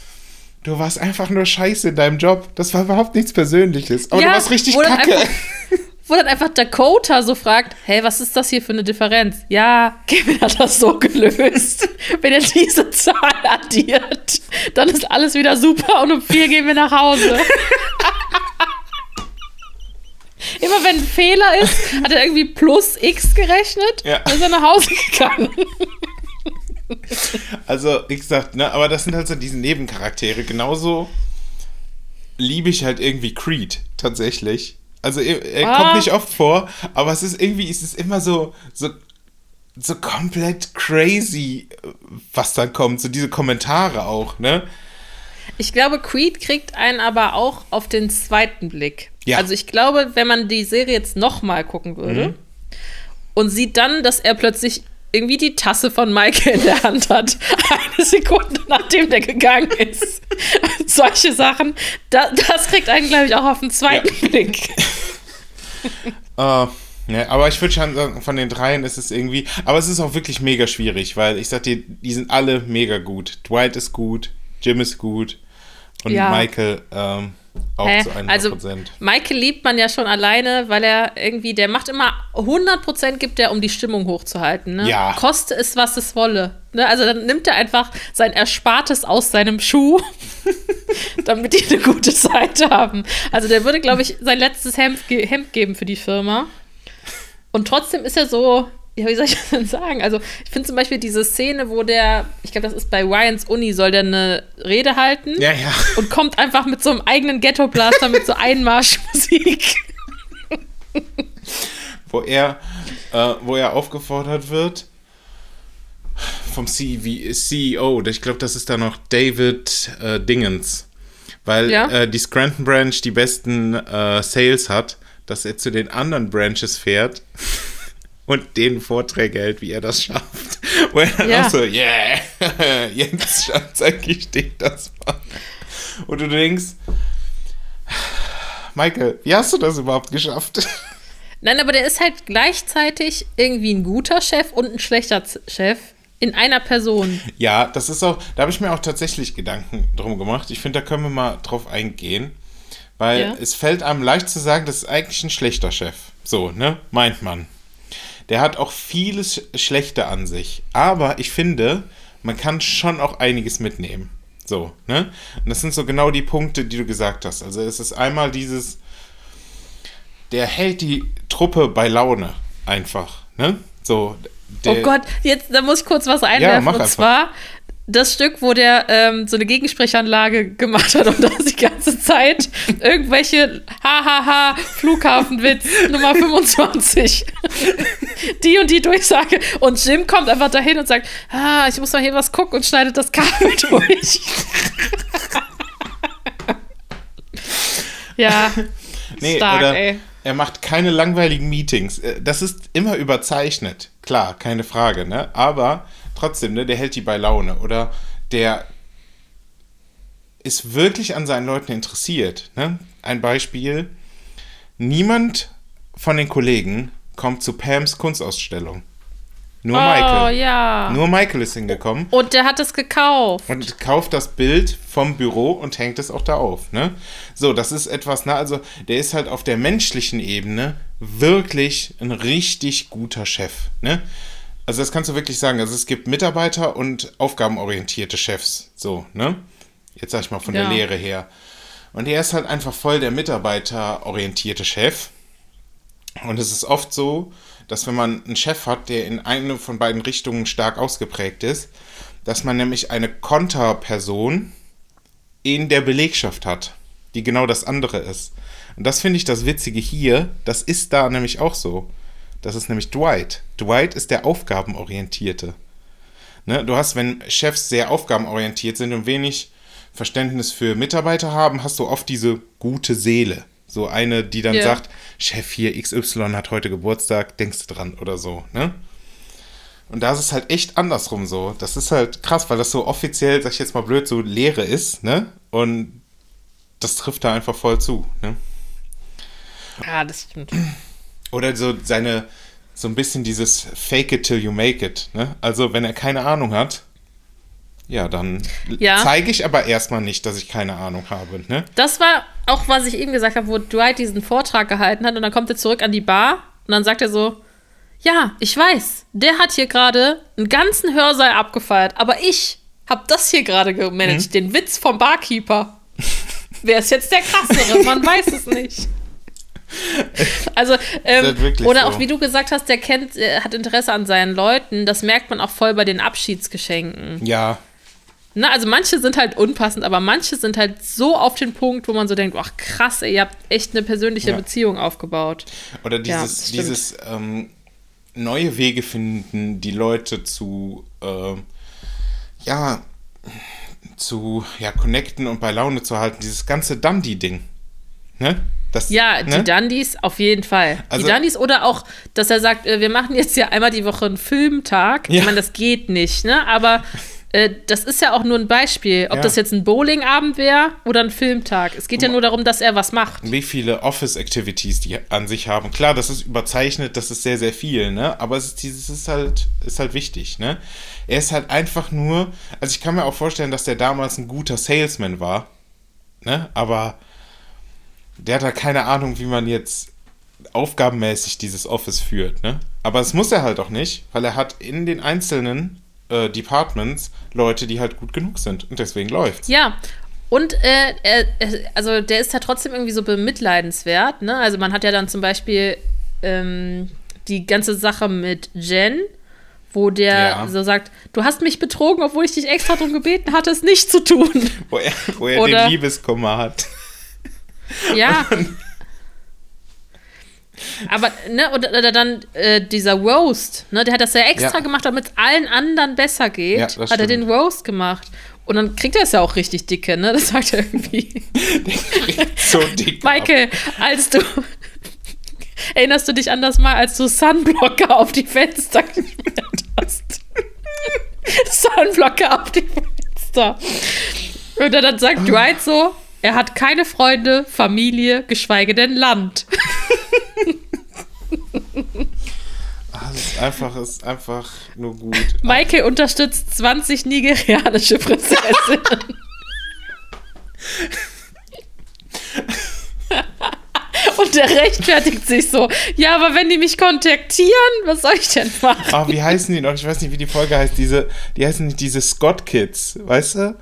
du warst einfach nur scheiße in deinem Job. Das war überhaupt nichts Persönliches. Aber Ja, du warst richtig kacke. Wo dann einfach Dakota so fragt, hey, was ist das hier für eine Differenz? Ja, Kevin hat das so gelöst. Wenn er diese Zahl addiert, dann ist alles wieder super und um vier gehen wir nach Hause. Immer wenn ein Fehler ist, hat er irgendwie plus X gerechnet Ja. und ist er nach Hause gegangen. Also, wie gesagt, ne, aber das sind halt so diese Nebencharaktere. Genauso liebe ich halt irgendwie Creed, tatsächlich. Also, er, er Ah. kommt nicht oft vor, aber es ist irgendwie, es ist immer so, so, so komplett crazy, was dann kommt. So diese Kommentare auch, ne? Ich glaube, Creed kriegt einen aber auch auf den zweiten Blick. Ja. Also ich glaube, wenn man die Serie jetzt nochmal gucken würde Mhm. und sieht dann, dass er plötzlich irgendwie die Tasse von Michael in der Hand hat, eine Sekunde nachdem der gegangen ist. Solche Sachen, da, das kriegt einen, glaube ich, auch auf den zweiten Blick. Äh, ne, aber ich würde schon sagen, von den dreien ist es irgendwie. Aber es ist auch wirklich mega schwierig, weil ich sag dir, die sind alle mega gut. Dwight ist gut, Jim ist gut und Ja. Michael ähm, auch Hä? zu 100%. Also Michael liebt man ja schon alleine, weil er irgendwie, der macht immer 100% gibt er, um die Stimmung hochzuhalten. Ne? Ja. Koste es, was es wolle. Ne? Also dann nimmt er einfach sein Erspartes aus seinem Schuh, damit die eine gute Zeit haben. Also der würde, glaube ich, sein letztes Hemd, Hemd geben für die Firma. Und trotzdem ist er so, ja, wie soll ich das denn sagen? Also, ich finde zum Beispiel diese Szene, wo der, ich glaube, das ist bei Ryans Uni, soll der eine Rede halten ja, ja. und kommt einfach mit so einem eigenen Ghetto-Blaster mit so Einmarschmusik. wo er, äh, wo er aufgefordert wird vom CV CEO, ich glaube, das ist da noch David äh, Dingens, weil Ja. äh, die Scranton Branch die besten äh, Sales hat, dass er zu den anderen Branches fährt und denen Vorträge hält, wie er das schafft. Wo er dann Ja. auch so, yeah, jetzt zeige ich dir das mal. Und du denkst, Michael, wie hast du das überhaupt geschafft? Nein, aber der ist halt gleichzeitig irgendwie ein guter Chef und ein schlechter Chef in einer Person. Ja, das ist auch, da habe ich mir auch tatsächlich Gedanken drum gemacht. Ich finde, da können wir mal drauf eingehen. Weil Ja. es fällt einem leicht zu sagen, das ist eigentlich ein schlechter Chef. So, ne? Meint man. Der hat auch vieles Schlechte an sich. Aber ich finde, man kann schon auch einiges mitnehmen. So, ne? Und das sind so genau die Punkte, die du gesagt hast. Also es ist einmal dieses, der hält die Truppe bei Laune einfach, ne? So. Oh Gott, jetzt, da muss ich kurz was Ja, einwerfen. mach und einfach. zwar das Stück, wo der ähm, so eine Gegensprechanlage gemacht hat und da die ganze Zeit irgendwelche Hahaha Flughafenwitz Nummer 25. die und die Durchsage. Und Jim kommt einfach dahin und sagt, ah, ich muss mal hier was gucken und schneidet das Kabel durch. ja, Nee, stark, oder ey. er macht keine langweiligen Meetings. Äh, Das ist immer überzeichnet. Klar, keine Frage, ne? Aber trotzdem, ne, der hält die bei Laune. Oder der ist wirklich an seinen Leuten interessiert. Ne? Ein Beispiel. Niemand von den Kollegen kommt zu Pams Kunstausstellung. Nur Oh, Michael. ja. Nur Michael ist hingekommen Und der hat es gekauft. und kauft das Bild vom Büro und hängt es auch da auf. Ne? So, das ist etwas, ne, also der ist halt auf der menschlichen Ebene wirklich ein richtig guter Chef. Ne? Also das kannst du wirklich sagen. Also es gibt Mitarbeiter und aufgabenorientierte Chefs. So, ne? Jetzt sag ich mal von Ja. der Lehre her. Und er ist halt einfach voll der mitarbeiterorientierte Chef. Und es ist oft so, dass wenn man einen Chef hat, der in eine von beiden Richtungen stark ausgeprägt ist, dass man nämlich eine Konterperson in der Belegschaft hat, die genau das andere ist. Und das finde ich das Witzige hier, das ist da nämlich auch so. Das ist nämlich Dwight. Dwight ist der Aufgabenorientierte. Ne? Du hast, wenn Chefs sehr aufgabenorientiert sind und wenig Verständnis für Mitarbeiter haben, hast du oft diese gute Seele. So eine, die dann Ja. sagt, Chef hier XY hat heute Geburtstag, denkst du dran oder so, ne? Und da ist es halt echt andersrum so. Das ist halt krass, weil das so offiziell, sag ich jetzt mal blöd, so Lehre ist, ne? Und das trifft da einfach voll zu, ne? Ja, das stimmt. Oder so seine, so ein bisschen dieses Fake it till you make it, ne? Also, wenn er keine Ahnung hat, ja, dann Ja. zeige ich aber erstmal nicht, dass ich keine Ahnung habe, ne? Das war auch, was ich eben gesagt habe, wo Dwight diesen Vortrag gehalten hat und dann kommt er zurück an die Bar und dann sagt er so, ja, ich weiß, der hat hier gerade einen ganzen Hörsaal abgefeiert, aber ich habe das hier gerade gemanagt, den Witz vom Barkeeper. Wer ist jetzt der krassere? Man weiß es nicht. Also, ähm, halt oder so. auch wie du gesagt hast, der kennt, äh, hat Interesse an seinen Leuten. Das merkt man auch voll bei den Abschiedsgeschenken. Ja, Na, also manche sind halt unpassend, aber manche sind halt so auf den Punkt, wo man so denkt, ach krass, ey, ihr habt echt eine persönliche Ja. Beziehung aufgebaut. Oder Ja, dieses, stimmt. dieses ähm, neue Wege finden, die Leute zu, ähm, ja, zu, ja, connecten und bei Laune zu halten. Dieses ganze Dundee-Ding. Ne? Das, Ja, ne? die Dandys auf jeden Fall. Also- die Dandys oder auch, dass er sagt, äh, wir machen jetzt ja einmal die Woche einen Filmtag. Ja. Ich meine, das geht nicht, ne? Aber äh, das ist ja auch nur ein Beispiel. Ob Ja. das jetzt ein Bowlingabend wäre oder ein Filmtag. Es geht ja nur darum, dass er was macht. wie viele Office-Activities die an sich haben. Klar, das ist überzeichnet, das ist sehr, sehr viel, ne? Aber es ist, dieses ist halt, ist halt wichtig, ne? Er ist halt einfach nur, also ich kann mir auch vorstellen, dass der damals ein guter Salesman war, ne? Aber der hat halt keine Ahnung, wie man jetzt aufgabenmäßig dieses Office führt, ne? Aber das muss er halt auch nicht, weil er hat in den einzelnen äh, Departments Leute, die halt gut genug sind und deswegen läuft's. Ja. Und äh, er, also der ist ja trotzdem irgendwie so bemitleidenswert. Ne? Also man hat ja dann zum Beispiel ähm, die ganze Sache mit Jen, wo der Ja. so sagt, du hast mich betrogen, obwohl ich dich extra darum gebeten hatte, es nicht zu tun. Wo er, wo er Oder- den Liebeskummer hat. Ja. Aber, ne, und oder dann äh, dieser Roast, ne, der hat das ja extra Ja. gemacht, damit es allen anderen besser geht. Ja, das hat er stimmt. den Roast gemacht. Und dann kriegt er es ja auch richtig dicke, ne? Das sagt er irgendwie. so dick. Michael, als du. Erinnerst du dich an das Mal, als du Sunblocker auf die Fenster geschmiert hast? Sunblocker auf die Fenster. Und dann Ah. sagt Dwight so, er hat keine Freunde, Familie, geschweige denn Land. Ah, es ist einfach, es ist einfach nur gut. Michael unterstützt 20 nigerianische Prinzessinnen. Und der rechtfertigt sich so. Ja, aber wenn die mich kontaktieren, was soll ich denn machen? Ah, wie heißen die noch? Ich weiß nicht, wie die Folge heißt. Diese, die heißen nicht diese Scott Kids, weißt du?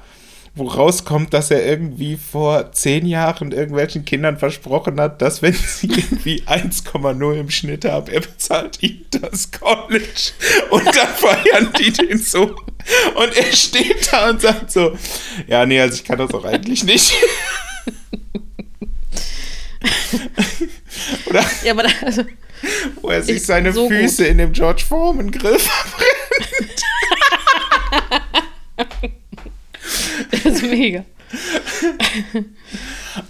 Wo rauskommt, dass er irgendwie vor zehn Jahren irgendwelchen Kindern versprochen hat, dass wenn sie irgendwie 1,0 im Schnitt haben, er bezahlt ihnen das College. Und dann feiern die den so. Und er steht da und sagt so, ja, nee, also ich kann das auch eigentlich nicht. Oder Ja, aber da, also, wo er sich seine so Füße in dem George Foreman Grill verbrennt. das ist mega.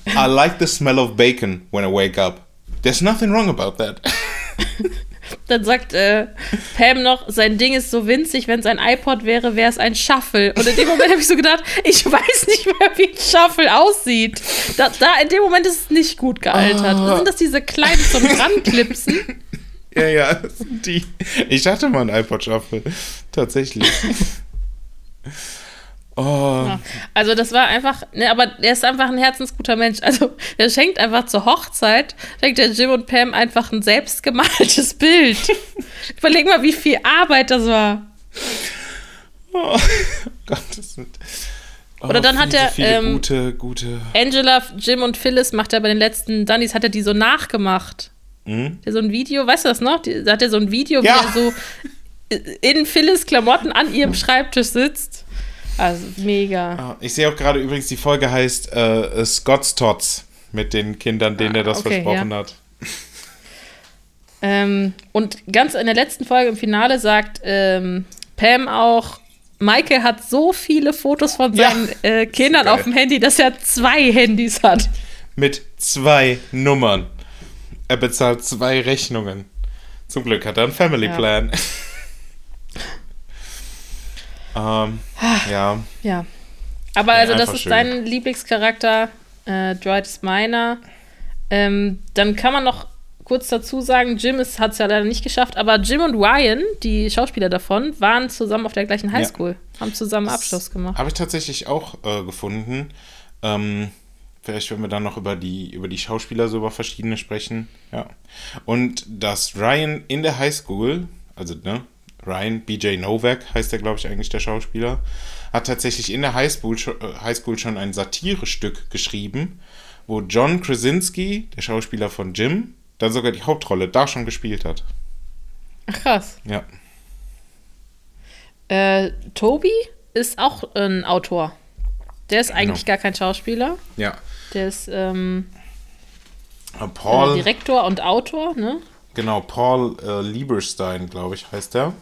I like the smell of bacon when I wake up. There's nothing wrong about that. Dann sagt äh, Pam noch, sein Ding ist so winzig, wenn es ein iPod wäre, wäre es ein Shuffle. Und in dem Moment habe ich so gedacht, ich weiß nicht mehr, wie ein Shuffle aussieht. Da, da in dem Moment ist es nicht gut gealtert. Ah. Sind das diese kleinen zum Ranklipsen? ja, ja, das sind die. Ich hatte mal einen iPod Shuffle. Tatsächlich. Oh, Ja. Also das war einfach, ne, aber er ist einfach ein herzensguter Mensch. Also er schenkt einfach zur Hochzeit, schenkt der Jim und Pam einfach ein selbstgemaltes Bild. Überleg mal, wie viel Arbeit das war. oh Gott, das sind. Oh, Oder dann hat viele, er, Viele ähm, gute, gute. Angela, Jim und Phyllis macht er bei den letzten Dunnys, hat er die so nachgemacht. Hm? Der so ein Video, weißt du das noch? Die, da hat er so ein Video, Ja. wie er so in Phyllis Klamotten an ihrem Schreibtisch sitzt. Also mega. Ah, Ich sehe auch gerade übrigens, die Folge heißt äh, Scott's Tots mit den Kindern, denen Ah, er das okay, versprochen ja. hat. Ähm, und ganz in der letzten Folge im Finale sagt ähm, Pam auch, Michael hat so viele Fotos von Ja. seinen äh, Kindern auf dem Handy, dass er zwei Handys hat. Mit zwei Nummern. Er bezahlt zwei Rechnungen. Zum Glück hat er einen Family Ja. Ähm, ja. Ja. Aber Ja, also das ist schön. dein Lieblingscharakter, äh, Dwight ist meiner. Ähm, dann kann man noch kurz dazu sagen, Jim hat es ja leider nicht geschafft, aber Jim und Ryan, die Schauspieler davon, waren zusammen auf der gleichen Highschool, haben zusammen Abschluss gemacht. Habe ich tatsächlich auch äh, gefunden. Ähm, vielleicht werden wir dann noch über die, über die Schauspieler so über verschiedene sprechen. Ja. Und dass Ryan in der Highschool, also ne, Ryan BJ Novak heißt der, glaube ich, eigentlich der Schauspieler, hat tatsächlich in der Highschool, scho- äh, Highschool schon ein Satirestück geschrieben, wo John Krasinski, der Schauspieler von Jim, dann sogar die Hauptrolle da schon gespielt hat. Ach krass. Ja. Äh, Toby ist auch ein Autor. Der ist eigentlich Genau. gar kein Schauspieler. Ja. Der ist ähm, Äh, Paul. äh, Direktor und Autor, ne? Genau, Paul äh, Lieberstein, glaube ich, heißt der.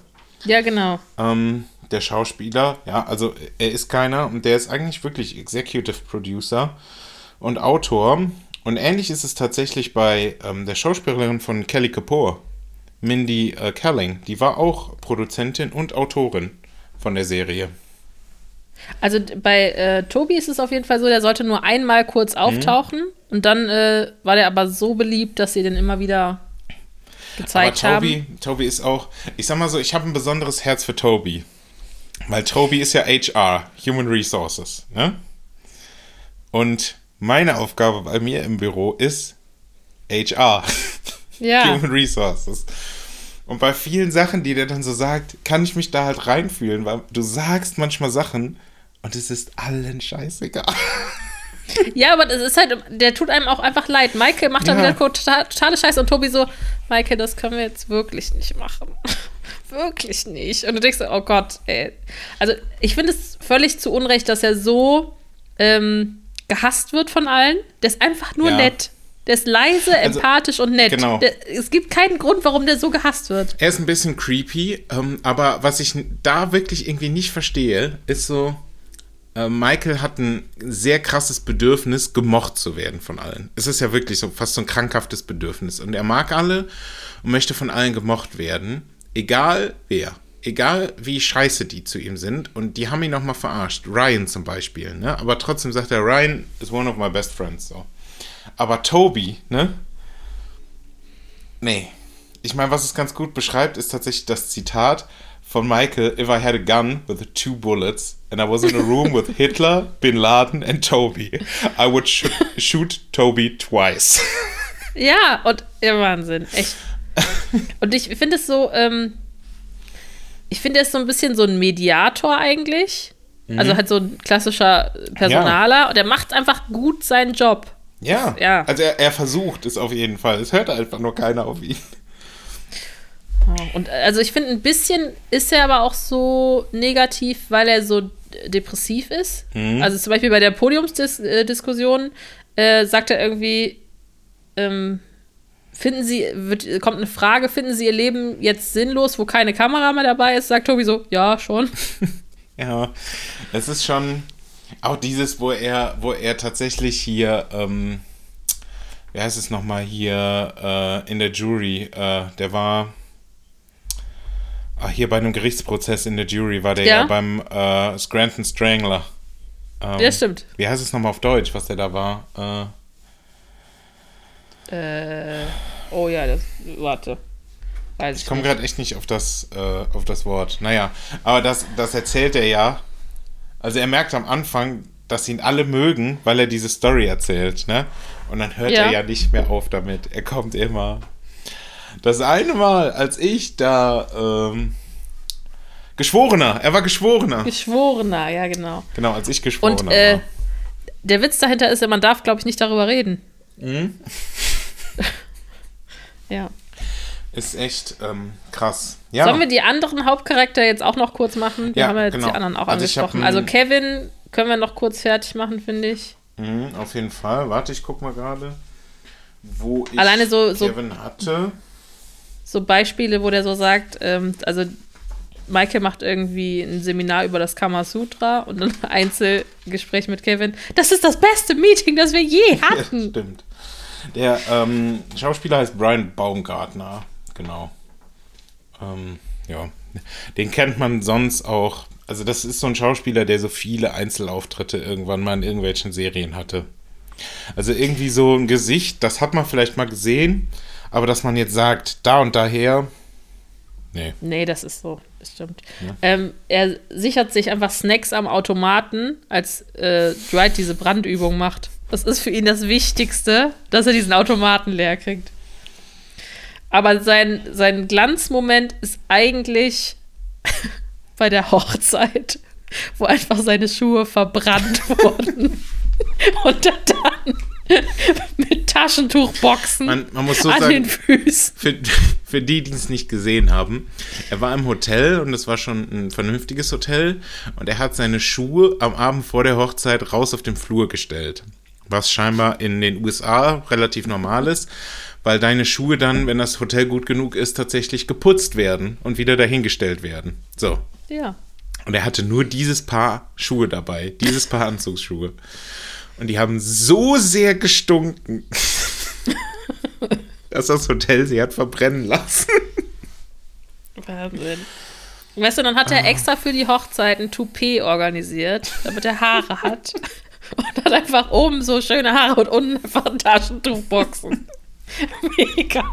Ja, genau. Ähm, der Schauspieler, ja, also er ist keiner und der ist eigentlich wirklich Executive Producer und Autor. Und ähnlich ist es tatsächlich bei ähm, der Schauspielerin von Kelly Kapoor, Mindy äh, Kaling. Die war auch Produzentin und Autorin von der Serie. Also bei äh, Tobi ist es auf jeden Fall so, der sollte nur einmal kurz auftauchen und dann äh, war der aber so beliebt, dass sie den immer wieder gezeigt Aber haben. Toby, Toby ist auch, ich sag mal so, ich habe ein besonderes Herz für Toby. Weil Toby ist ja HR, Human Resources, ne? Und meine Aufgabe bei mir im Büro ist HR, Ja, Human Resources. Und bei vielen Sachen, die der dann so sagt, kann ich mich da halt reinfühlen, weil du sagst manchmal Sachen und es ist allen scheißegal. ja, aber das ist halt, der tut einem auch einfach leid. Michael macht dann Ja. wieder total, totale Scheiße und Tobi so, Michael, das können wir jetzt wirklich nicht machen. wirklich nicht. Und du denkst, so, oh Gott, ey. Also ich finde es völlig zu Unrecht, dass er so ähm, gehasst wird von allen. Der ist einfach nur Ja. nett. Der ist leise, Also, empathisch und nett. genau. Der, es gibt keinen Grund, warum der so gehasst wird. Er ist ein bisschen creepy, ähm, aber was ich da wirklich irgendwie nicht verstehe, ist so, äh, Michael hat ein sehr krasses Bedürfnis, gemocht zu werden von allen. Es ist ja wirklich so fast so ein krankhaftes Bedürfnis. Und er mag alle und möchte von allen gemocht werden, egal wer. Egal wie scheiße die zu ihm sind. Und die haben ihn nochmal verarscht. Ryan zum Beispiel, ne? Aber trotzdem sagt er, Ryan is one of my best friends, so. Aber Toby, ne? Nee. Ich meine, was es ganz gut beschreibt, ist tatsächlich das Zitat von Michael: If I had a gun with two bullets and I was in a room with Hitler, Bin Laden and Toby, I would sh shoot Toby twice. Ja, und ja, Wahnsinn, echt. Und ich finde es so, ähm, ich finde er ist so ein bisschen so ein Mediator eigentlich. Also halt so ein klassischer Personaler. Und er macht einfach gut seinen Job. Ja. Ja. Also er, er versucht es auf jeden Fall. Es hört einfach nur keiner auf ihn. Und äh, also ich finde, ein bisschen ist er aber auch so negativ, weil er so depressiv ist. Also zum Beispiel bei der Podiumsdiskussion äh, sagt er irgendwie, ähm, finden Sie, wird, kommt eine Frage, finden Sie Ihr Leben jetzt sinnlos, wo keine Kamera mehr dabei ist? Sagt Tobi so, ja, schon. Ja, es ist schon auch dieses, wo er, wo er tatsächlich hier, ähm, wie heißt es nochmal hier äh, in der Jury, äh, der war ah, hier bei einem Gerichtsprozess in der Jury, war der ja, Ja. beim äh, Scranton Strangler. Ähm, Ja, stimmt. Wie heißt es nochmal auf Deutsch, was der da war? Äh, Äh, oh ja, das, warte. Weiß ich komme gerade echt nicht auf das, äh, auf das Wort. Naja, aber das, das erzählt er ja. Also er merkt am Anfang, dass ihn alle mögen, weil er diese Story erzählt, ne? Und dann hört Ja. er ja nicht mehr auf damit. Er kommt immer. Das eine Mal, als ich da ähm, Geschworener, er war Geschworener. Geschworener, ja, genau. Genau, als ich Geschworener Und äh, war. der Witz dahinter ist ja, man darf, glaube ich, nicht darüber reden. Mhm. ja. Ist echt ähm, krass. Ja. Sollen wir die anderen Hauptcharakter jetzt auch noch kurz machen? Wir Ja, haben ja jetzt genau. die anderen auch Also hab angesprochen. ein- Also Kevin können wir noch kurz fertig machen, finde ich. Mhm, auf jeden Fall. Warte, ich guck mal gerade, wo ich Alleine so- so- Kevin hatte. So Beispiele, wo der so sagt, ähm, also Michael macht irgendwie ein Seminar über das Kamasutra und ein Einzelgespräch mit Kevin. Das ist das beste Meeting, das wir je hatten. Stimmt. Der ähm, Schauspieler heißt Brian Baumgartner, genau. Ähm, ja, den kennt man sonst auch Also das ist so ein Schauspieler, der so viele Einzelauftritte irgendwann mal in irgendwelchen Serien hatte. Also irgendwie so ein Gesicht, das hat man vielleicht mal gesehen, aber dass man jetzt sagt, da und daher, nee. Nee, das ist so, das stimmt. Ähm, er sichert sich einfach Snacks am Automaten, als äh, Dwight diese Brandübung macht. Das ist für ihn das Wichtigste, dass er diesen Automaten leer kriegt. Aber sein, sein Glanzmoment ist eigentlich bei der Hochzeit, wo einfach seine Schuhe verbrannt wurden. Und dann mit Taschentuchboxen Man, man muss so an den sagen, Füßen. für, für die, die es nicht gesehen haben, er war im Hotel und es war schon ein vernünftiges Hotel und er hat seine Schuhe am Abend vor der Hochzeit raus auf den Flur gestellt. Was scheinbar in den USA relativ normal ist, weil deine Schuhe dann, wenn das Hotel gut genug ist, tatsächlich geputzt werden und wieder dahingestellt werden. So. Ja. Und er hatte nur dieses Paar Schuhe dabei, dieses Paar Anzugsschuhe. Und die haben so sehr gestunken, dass das Hotel sie hat verbrennen lassen. Wahnsinn. Weißt du, dann hat Ah. er extra für die Hochzeit ein Toupet organisiert, damit er Haare hat. Und hat einfach oben so schöne Haare und unten einfach Taschentuchboxen. Mega.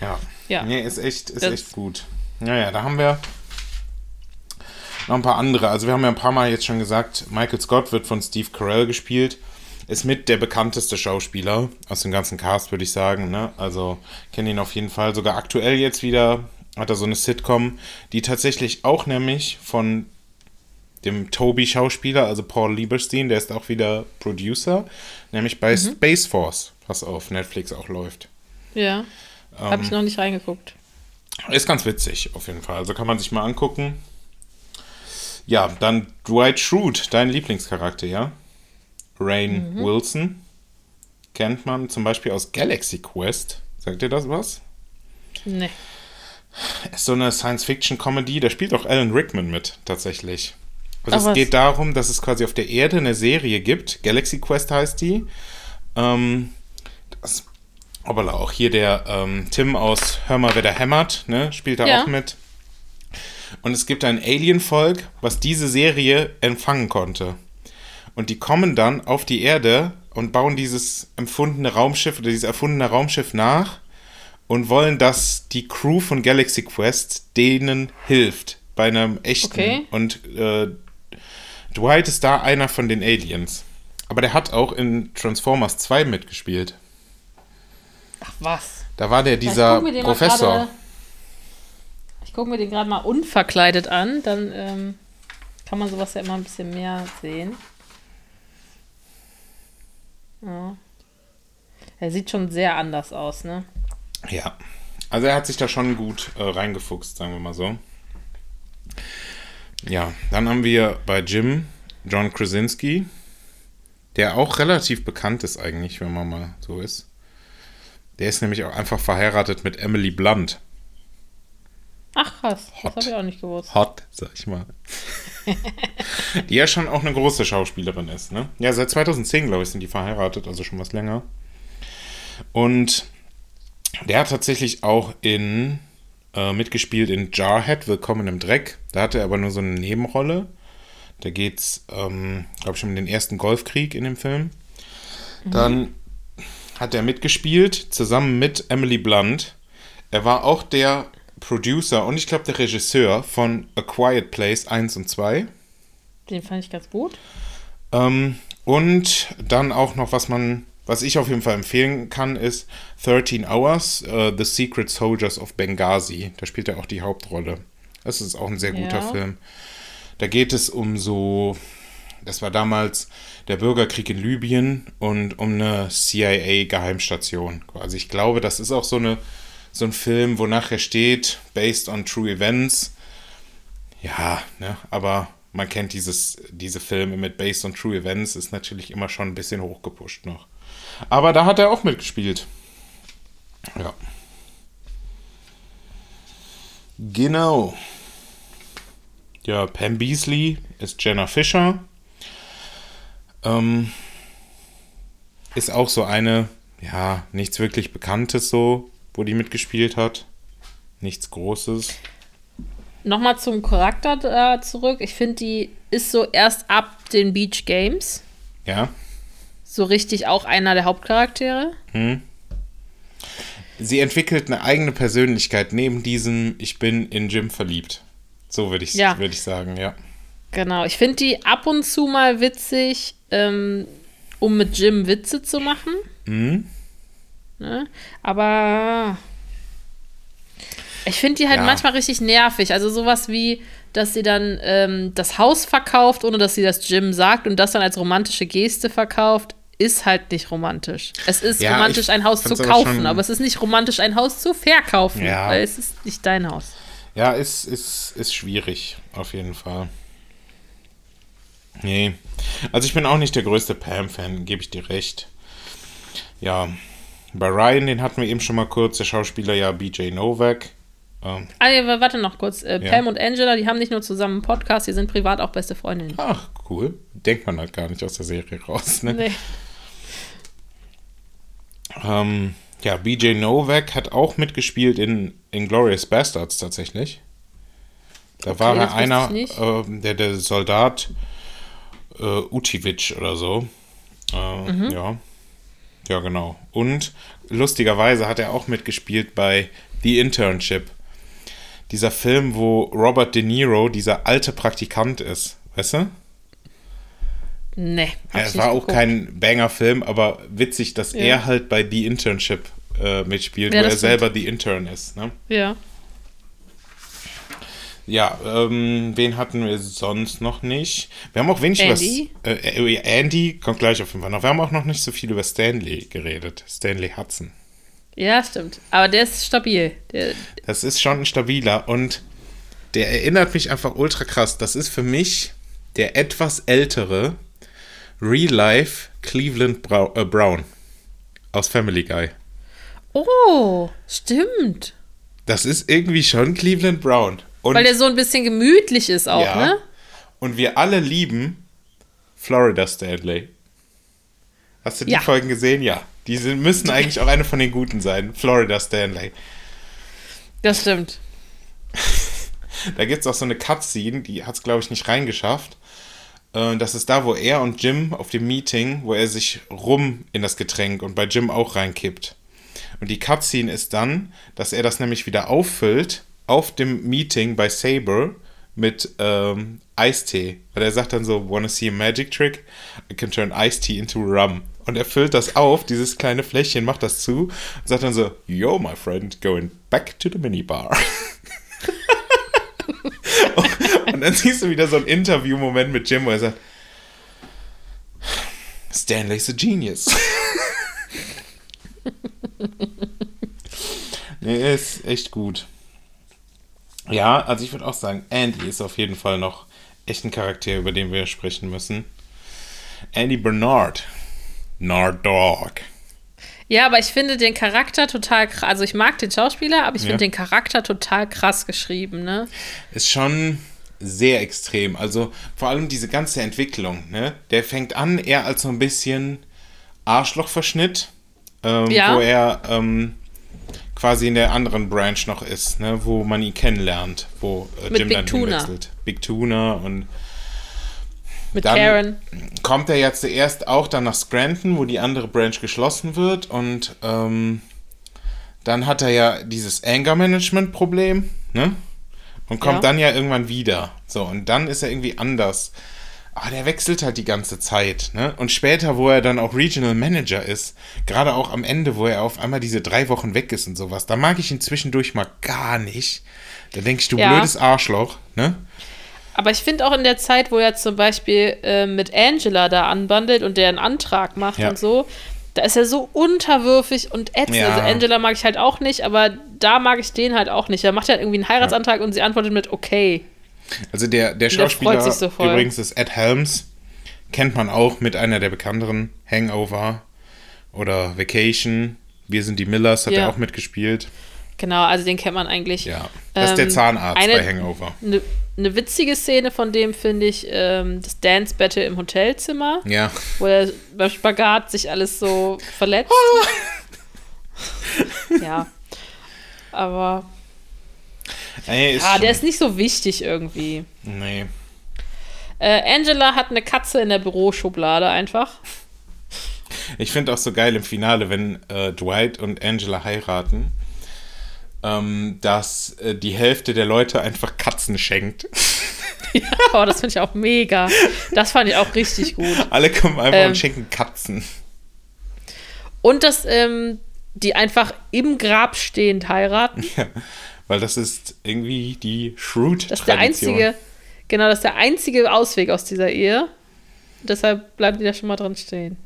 Ja. Ja. Nee, ist echt, ist Das- echt gut. Naja, da haben wir noch ein paar andere. Also wir haben ja ein paar Mal jetzt schon gesagt, Michael Scott wird von Steve Carell gespielt. Ist mit der bekannteste Schauspieler aus dem ganzen Cast, würde ich sagen. Ne? Also kenne ihn auf jeden Fall. Sogar aktuell jetzt wieder hat er so eine Sitcom, die tatsächlich auch nämlich von dem Toby-Schauspieler, also Paul Lieberstein, der ist auch wieder Producer, nämlich bei Space Force, was auf Netflix auch läuft. Ja. Habe Ähm. ich noch nicht reingeguckt. Ist ganz witzig, auf jeden Fall. Also kann man sich mal angucken. Ja, dann Dwight Schrute, dein Lieblingscharakter, ja? Rain Wilson. Kennt man zum Beispiel aus Galaxy Quest. Sagt ihr das was? Nee. Ist so eine Science-Fiction-Comedy. Da spielt auch Alan Rickman mit, tatsächlich. Also Ach, es geht darum, dass es quasi auf der Erde eine Serie gibt. Galaxy Quest heißt die. Ähm, das, aber auch hier der ähm, Tim aus Hör mal, wer da hämmert, ne, spielt da Ja. auch mit. Und es gibt ein Alien-Volk, was diese Serie empfangen konnte. Und die kommen dann auf die Erde und bauen dieses empfundene Raumschiff oder dieses erfundene Raumschiff nach und wollen, dass die Crew von Galaxy Quest denen hilft bei einem echten. Okay. Und äh, Dwight ist da einer von den Aliens. Aber der hat auch in Transformers 2 mitgespielt. Ach was. Da war der dieser Professor. Grade- Ich gucke mir den gerade mal unverkleidet an, dann ähm, kann man sowas ja immer ein bisschen mehr sehen. Ja. Er sieht schon sehr anders aus, ne? Ja. Also er hat sich da schon gut äh, reingefuchst, sagen wir mal so. Ja, dann haben wir bei Jim John Krasinski, der auch relativ bekannt ist eigentlich, wenn man mal so ist. Der ist nämlich auch einfach verheiratet mit Emily Blunt. Ach krass, Hot. das habe ich auch nicht gewusst. Hot, sag ich mal. die ja schon auch eine große Schauspielerin ist, ne? Ja, seit 2010, glaube ich, sind die verheiratet, also schon was länger. Und der hat tatsächlich auch in äh, mitgespielt in Jarhead, Willkommen im Dreck. Da hatte er aber nur so eine Nebenrolle. Da geht's, ähm, glaube ich, um den ersten Golfkrieg in dem Film. Dann hat er mitgespielt, zusammen mit Emily Blunt. Er war auch der Producer und ich glaube der Regisseur von A Quiet Place 1 und 2. Den fand ich ganz gut. Ähm, und dann auch noch, was man, was ich auf jeden Fall empfehlen kann, ist 13 Hours, äh, The Secret Soldiers of Benghazi. Da spielt er auch die Hauptrolle. Das ist auch ein sehr guter Ja. Film. Da geht es um so, das war damals der Bürgerkrieg in Libyen und um eine CIA-Geheimstation. Also ich glaube, das ist auch so, eine, so ein Film, wo nachher steht, based on true events. Ja, ne, aber man kennt dieses, diese Filme mit Based on True Events, ist natürlich immer schon ein bisschen hochgepusht noch. Aber da hat er auch mitgespielt. Ja. Genau. Ja, Pam Beasley ist Jenna Fischer. Ähm, ist auch so eine, ja, nichts wirklich Bekanntes so, wo die mitgespielt hat. Nichts Großes. nochmal zum Charakter da zurück. Ich finde, die ist so erst ab den Beach Games Ja. so richtig auch einer der Hauptcharaktere. Sie entwickelt eine eigene Persönlichkeit neben diesem Ich bin in Jim verliebt. So würde ich, Ja. würd ich sagen, ja. Genau, ich finde die ab und zu mal witzig, ähm, um mit Jim Witze zu machen. Ne? Aber ich finde die halt Ja. manchmal richtig nervig. Also sowas wie, dass sie dann ähm, das Haus verkauft, ohne dass sie das Jim sagt und das dann als romantische Geste verkauft, ist halt nicht romantisch. Es ist Ja, romantisch, ein Haus zu aber kaufen, schon- aber es ist nicht romantisch, ein Haus zu verkaufen, Ja. weil es ist nicht dein Haus. Ja, ist, ist, ist schwierig, auf jeden Fall. Nee. Also ich bin auch nicht der größte Pam-Fan, gebe ich dir recht. Ja. Bei Ryan, den hatten wir eben schon mal kurz, der Schauspieler ja BJ Novak. Ähm, Ah, nee, warte noch kurz. Äh, Ja. Pam und Angela, die haben nicht nur zusammen einen Podcast, die sind privat auch beste Freundinnen. ach, cool. Denkt man halt gar nicht aus der Serie raus, ne? Nee. Ähm, ja, BJ Novak hat auch mitgespielt in Inglourious Bastards tatsächlich. Da war das er einer, ähm, der, der Soldat äh, Utivic oder so. Äh, Mhm. Ja. Ja, genau. Und lustigerweise hat er auch mitgespielt bei The Internship. Dieser Film, wo Robert De Niro dieser alte Praktikant ist. Weißt du? Nee. Ja, es war auch geguckt. kein Banger-Film, aber witzig, dass Ja. er halt bei The Internship äh, mitspielt, Ja, wo er stimmt. selber The Intern ist. Ne? Ja. Ja, ähm, wen hatten wir sonst noch nicht? Wir haben auch wenig Andy? über äh, äh, Andy kommt gleich auf jeden Fall noch. Wir haben auch noch nicht so viel über Stanley geredet. Stanley Hudson. Ja, stimmt. Aber der ist stabil. Der, Das ist schon ein stabiler und der erinnert mich einfach ultra krass. Das ist für mich der etwas ältere Real-Life Cleveland Brau äh, Brown aus Family Guy. oh, stimmt. Das ist irgendwie schon Cleveland Brown. Und, Weil der so ein bisschen gemütlich ist auch, ja, ne? und wir alle lieben Florida Stanley. Hast du die Ja. Folgen gesehen? Ja. Die sind, müssen eigentlich auch eine von den guten sein. Florida Stanley. Das stimmt. Da gibt es auch so eine Cutscene, die hat es, glaube ich, nicht reingeschafft. Äh, Das ist da, wo er und Jim auf dem Meeting, wo er sich rum in das Getränk und bei Jim auch reinkippt. Und die Cutscene ist dann, dass er das nämlich wieder auffüllt auf dem Meeting bei Saber mit ähm, Eistee. Weil er sagt dann so, wanna see a magic trick? I can turn iced tea into rum. Und er füllt das auf, dieses kleine Fläschchen, macht das zu und sagt dann so, yo, my friend, going back to the minibar. Und dann siehst du wieder so ein Interview-Moment mit Jim, wo er sagt, Stanley's a genius. nee, er ist echt gut. Ja, also ich würde auch sagen, Andy ist auf jeden Fall noch echt ein Charakter, über den wir sprechen müssen. Andy Bernard. Nard Dog. Ja, aber ich finde den Charakter total krass. Also ich mag den Schauspieler, aber ich Ja. finde den Charakter total krass geschrieben, ne? ist schon sehr extrem. Also vor allem diese ganze Entwicklung, ne? Der fängt an eher als so ein bisschen Arschlochverschnitt, ähm, Ja. wo er ähm, quasi in der anderen Branch noch ist, ne? Wo man ihn kennenlernt, wo äh, Jim Big dann Tuna. hinwechselt. Big Tuna und Mit Dann- Karen. kommt er ja zuerst auch dann nach Scranton, wo die andere Branch geschlossen wird und ähm, dann hat er ja dieses Anger-Management-Problem, ne? Und kommt Ja. dann ja irgendwann wieder. So, und dann ist er irgendwie anders. Aber der wechselt halt die ganze Zeit, ne? Und später, wo er dann auch Regional Manager ist, gerade auch am Ende, wo er auf einmal diese drei Wochen weg ist und sowas, da mag ich ihn zwischendurch mal gar nicht. Da denke ich, du Ja. blödes Arschloch, ne? Aber ich finde auch in der Zeit, wo er zum Beispiel äh, mit Angela da anbandelt und der einen Antrag macht Ja. und so, da ist er so unterwürfig und ätzend. Ja. Also Angela mag ich halt auch nicht, aber da mag ich den halt auch nicht. Er macht halt irgendwie einen Heiratsantrag und sie antwortet mit okay. Also der, der der Schauspieler sich so übrigens ist Ed Helms. Kennt man auch mit einer der bekannteren Hangover oder Vacation. Wir sind die Millers, hat Ja. er auch mitgespielt. Genau, also den kennt man eigentlich. Ja. Das ist der Ähm, Zahnarzt eine- bei Hangover. Eine ne witzige Szene von dem finde ich ähm, das Dance Battle im Hotelzimmer, Ja. wo er beim Spagat sich alles so verletzt. ja. Aber Nee, ist Ah, der ist nicht so wichtig irgendwie. Nee. Äh, Angela hat eine Katze in der Büroschublade einfach. Ich finde auch so geil im Finale, wenn äh, Dwight und Angela heiraten, ähm, dass äh, die Hälfte der Leute einfach Katzen schenkt. Oh, das finde ich auch mega. Das fand ich auch richtig gut. Alle kommen einfach Ähm. und schenken Katzen. Und dass ähm, die einfach im Grab stehend heiraten. Ja, weil das ist irgendwie die Shrewd-Tradition. Das ist der einzige, genau, das ist der einzige Ausweg aus dieser Ehe. Deshalb bleiben die da schon mal drin stehen.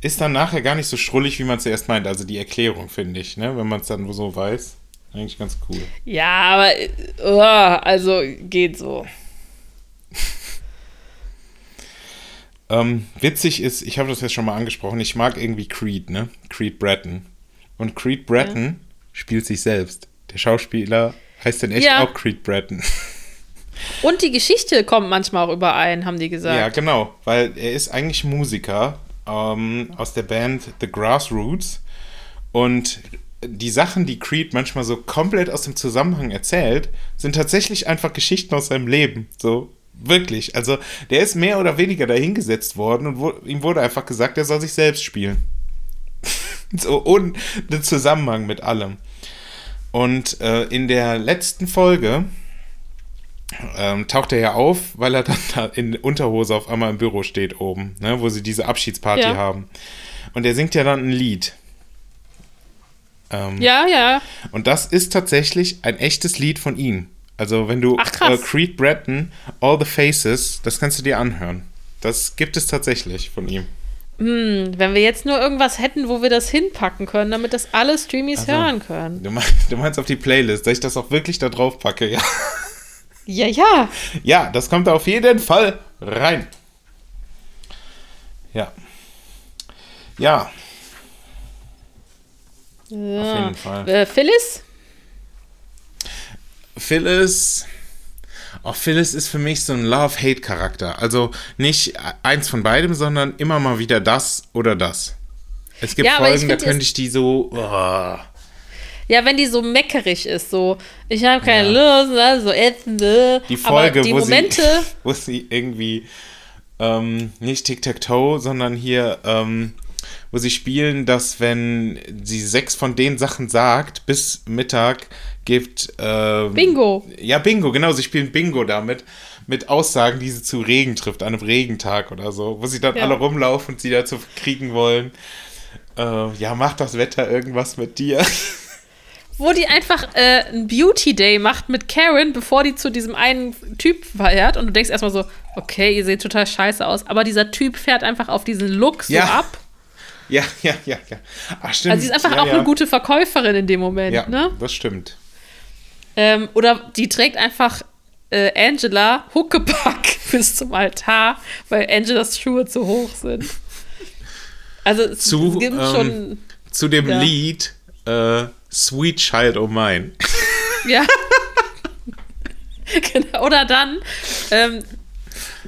Ist dann nachher gar nicht so schrullig, wie man zuerst meint. Also die Erklärung, finde ich, ne? wenn man es dann so weiß. Eigentlich ganz cool. Ja, aber oh, also geht so. Ähm, witzig ist, ich habe das jetzt schon mal angesprochen, ich mag irgendwie Creed, ne? Creed Bratton. Und Creed Bratton spielt sich selbst. Der Schauspieler heißt in echt Ja. auch Creed Bratton. Und die Geschichte kommt manchmal auch überein, haben die gesagt. Ja, genau, weil er ist eigentlich Musiker ähm, aus der Band The Grassroots und die Sachen, die Creed manchmal so komplett aus dem Zusammenhang erzählt, sind tatsächlich einfach Geschichten aus seinem Leben. So, wirklich. Also, der ist mehr oder weniger dahingesetzt worden und wo, ihm wurde einfach gesagt, er soll sich selbst spielen. so, ohne den Zusammenhang mit allem. Und äh, in der letzten Folge ähm, taucht er ja auf, weil er dann da in Unterhose auf einmal im Büro steht oben, ne, wo sie diese Abschiedsparty Ja. haben. Und er singt ja dann ein Lied. Ähm, ja, ja. Und das ist tatsächlich ein echtes Lied von ihm. Also wenn du Ach, äh, Creed Bratton, All the Faces, das kannst du dir anhören. Das gibt es tatsächlich von ihm. Hm, wenn wir jetzt nur irgendwas hätten, wo wir das hinpacken können, damit das alle Streamies Also, hören können. Du, mein, du meinst auf die Playlist, dass ich das auch wirklich da drauf packe, ja. Ja, ja. Ja, das kommt auf jeden Fall rein. Ja. Ja, auf jeden Fall. Äh, Phyllis? Phyllis. Oh, Phyllis ist für mich so ein Love-Hate-Charakter. Also nicht eins von beidem, sondern immer mal wieder das oder das. Es gibt Ja, Folgen, da könnte ich die so. Oh. Ja, wenn die so meckerig ist, so, ich habe keine Ja. Lust, ne, so ätzende. Die Folge, die wo, Momente, sie, wo sie irgendwie ähm, nicht Tic-Tac-Toe, sondern hier, ähm, wo sie spielen, dass wenn sie sechs von den Sachen sagt, bis Mittag gibt. Ähm, Bingo. Ja, Bingo, genau. Sie spielen Bingo damit. Mit Aussagen, die sie zu Regen trifft, an einem Regentag oder so, wo sie dann Ja. alle rumlaufen und sie dazu kriegen wollen. Äh, ja, macht das Wetter irgendwas mit dir? wo die einfach äh, einen Beauty Day macht mit Karen, bevor die zu diesem einen Typ fährt. Und du denkst erstmal so, okay, ihr seht total scheiße aus. Aber dieser Typ fährt einfach auf diesen Look so Ja. ab. Ja, ja, ja, ja. Ach, stimmt. Also sie ist einfach ja, auch ja. eine gute Verkäuferin in dem Moment, Ja, ne? das stimmt. Ähm, oder die trägt einfach äh, Angela Huckepack bis zum Altar, weil Angelas Schuhe zu hoch sind. Also es, Zu, es gibt ähm, schon, Zu dem Ja. Lied äh, Sweet Child O' Mine. ja. genau. Oder dann ähm,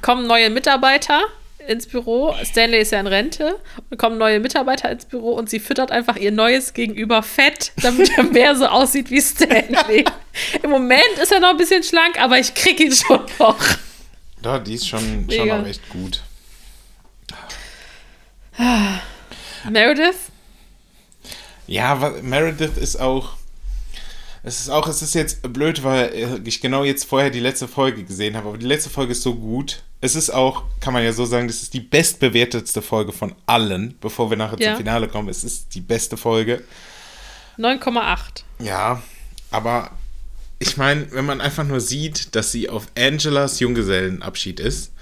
kommen neue Mitarbeiter ins Büro. Stanley ist ja in Rente. Und kommen neue Mitarbeiter ins Büro und sie füttert einfach ihr neues Gegenüber fett, damit er mehr so aussieht wie Stanley. Im Moment ist er noch ein bisschen schlank, aber ich krieg ihn schon noch. Ja, die ist schon, schon auch echt gut. Meredith? Ja, Meredith ist auch. Es ist auch, es ist jetzt blöd, weil ich genau jetzt vorher die letzte Folge gesehen habe, aber die letzte Folge ist so gut. Es ist auch, kann man ja so sagen, das ist die bestbewertetste Folge von allen, bevor wir nachher Ja. zum Finale kommen. Es ist die beste Folge. 9,8. Ja, aber ich meine, wenn man einfach nur sieht, dass sie auf Angelas Junggesellenabschied ist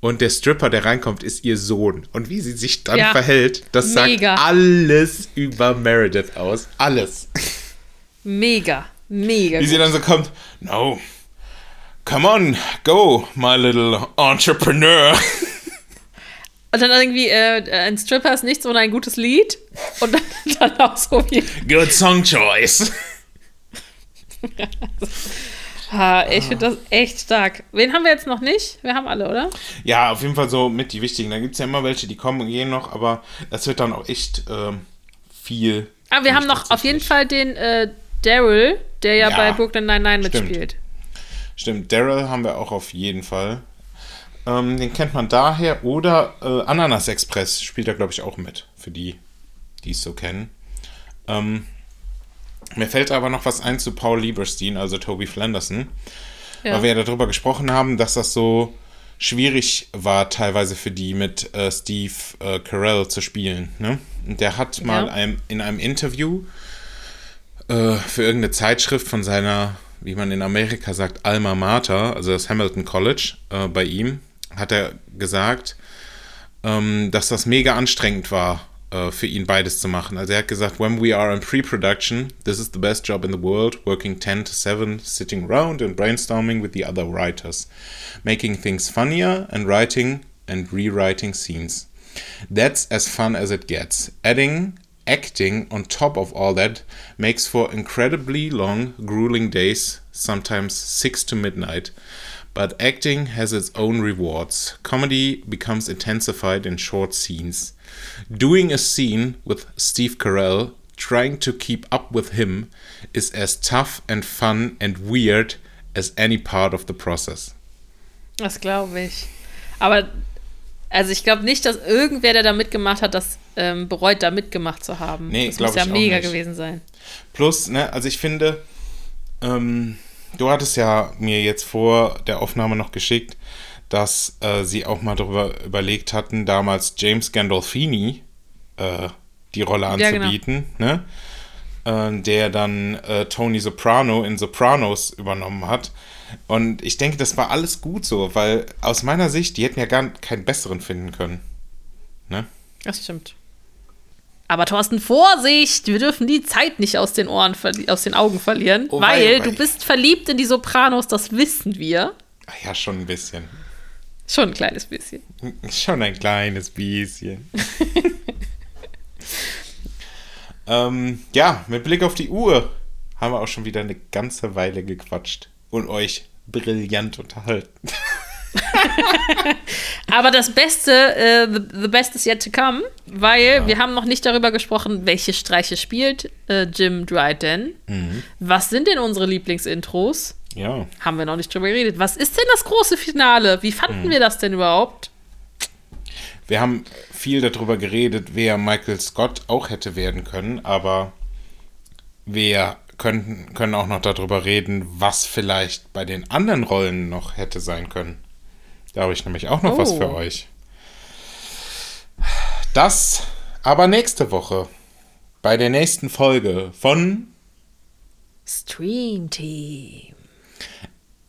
und der Stripper, der reinkommt, ist ihr Sohn und wie sie sich dann Ja, verhält, das mega. sagt alles über Meredith aus. Alles. Mega. Mega. Wie sie gut. dann so kommt, no, come on, go, my little entrepreneur. Und dann irgendwie, äh, ein Stripper ist nichts ohne ein gutes Lied. Und dann, dann auch so wie. Good song choice. Ha, ich finde das echt stark. Wen haben wir jetzt noch nicht? Wir haben alle, oder? Ja, auf jeden Fall so mit die wichtigen. Da gibt es ja immer welche, die kommen und gehen noch, aber das wird dann auch echt ähm, viel. Ah, wir haben noch auf jeden. Fall den, äh, Daryl, der ja, Ja, bei Brooklyn Nine-Nine mitspielt. Stimmt, Daryl haben wir auch auf jeden Fall. Ähm, den kennt man daher. Oder äh, Ananas Express spielt da, glaube ich, auch mit. Für die, die es so kennen. Ähm, mir fällt aber noch was ein zu Paul Lieberstein, also Toby Flanderson. Ja. Weil wir ja darüber gesprochen haben, dass das so schwierig war, teilweise für die mit äh, Steve äh, Carell zu spielen. Ne? Und der hat mal Ja. einem, in einem Interview äh, für irgendeine Zeitschrift von seiner, wie man in Amerika sagt, Alma Mater, also das Hamilton College äh, bei ihm, hat er gesagt, ähm, dass das mega anstrengend war, äh, für ihn beides zu machen. Also er hat gesagt, when we are in pre-production, this is the best job in the world, working 10 to 7, sitting around and brainstorming with the other writers, making things funnier and writing and rewriting scenes. That's as fun as it gets. Adding acting on top of all that makes for incredibly long, grueling days, sometimes 6 to midnight. But acting has its own rewards. Comedy becomes intensified in short scenes. Doing a scene with Steve Carell, trying to keep up with him, is as tough and fun and weird as any part of the process. Das glaube ich. Aber, also ich glaube nicht, dass irgendwer, der da mitgemacht hat, das ähm, bereut, da mitgemacht zu haben. Nee, das muss ja mega nicht. gewesen sein. Plus, ne, also ich finde, ähm, du hattest ja mir jetzt vor der Aufnahme noch geschickt, dass äh, sie auch mal darüber überlegt hatten, damals James Gandolfini äh, die Rolle Ja, genau. anzubieten, ne? Äh, der dann äh, Tony Soprano in Sopranos übernommen hat. Und ich denke, das war alles gut so, weil aus meiner Sicht, die hätten ja gar keinen besseren finden können. Ne? Das stimmt. Aber Thorsten, Vorsicht! Wir dürfen die Zeit nicht aus den Ohren, aus den Augen verlieren, Oh, weil wei, wei. du bist verliebt in die Sopranos, das wissen wir. Ach ja, schon ein bisschen. Schon ein kleines bisschen. Schon ein kleines bisschen. ähm, ja, mit Blick auf die Uhr haben wir auch schon wieder eine ganze Weile gequatscht und euch brillant unterhalten. Aber das Beste, äh, the, the best is yet to come, weil wir haben noch nicht darüber gesprochen, welche Streiche spielt äh, Jim Dryden. Mhm. Was sind denn unsere Lieblingsintros? Ja, Haben wir noch nicht drüber geredet. Was ist denn das große Finale? Wie fanden Mhm. wir das denn überhaupt? wir haben viel darüber geredet, wer Michael Scott auch hätte werden können, aber wir könnten, können auch noch darüber reden, was vielleicht bei den anderen Rollen noch hätte sein können. Da habe ich nämlich auch noch was Oh. für euch. Das aber nächste Woche bei der nächsten Folge von Stream Team.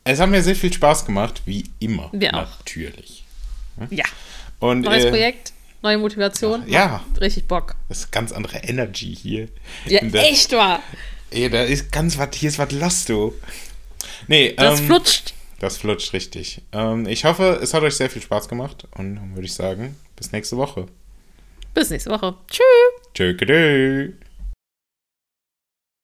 Es hat mir sehr viel Spaß gemacht, wie immer. Wir auch. Natürlich. Ja. Und Neues äh, Projekt, neue Motivation. Ja. Richtig Bock. das ist ganz andere Energy hier. Ja, echt wahr. Ey, da ist ganz was, hier ist was los, du. Nee, Das ähm, flutscht. Das flutscht richtig. Ähm, ich hoffe, es hat euch sehr viel Spaß gemacht und dann würde ich sagen, bis nächste Woche. Bis nächste Woche. Tschüss. Tschö,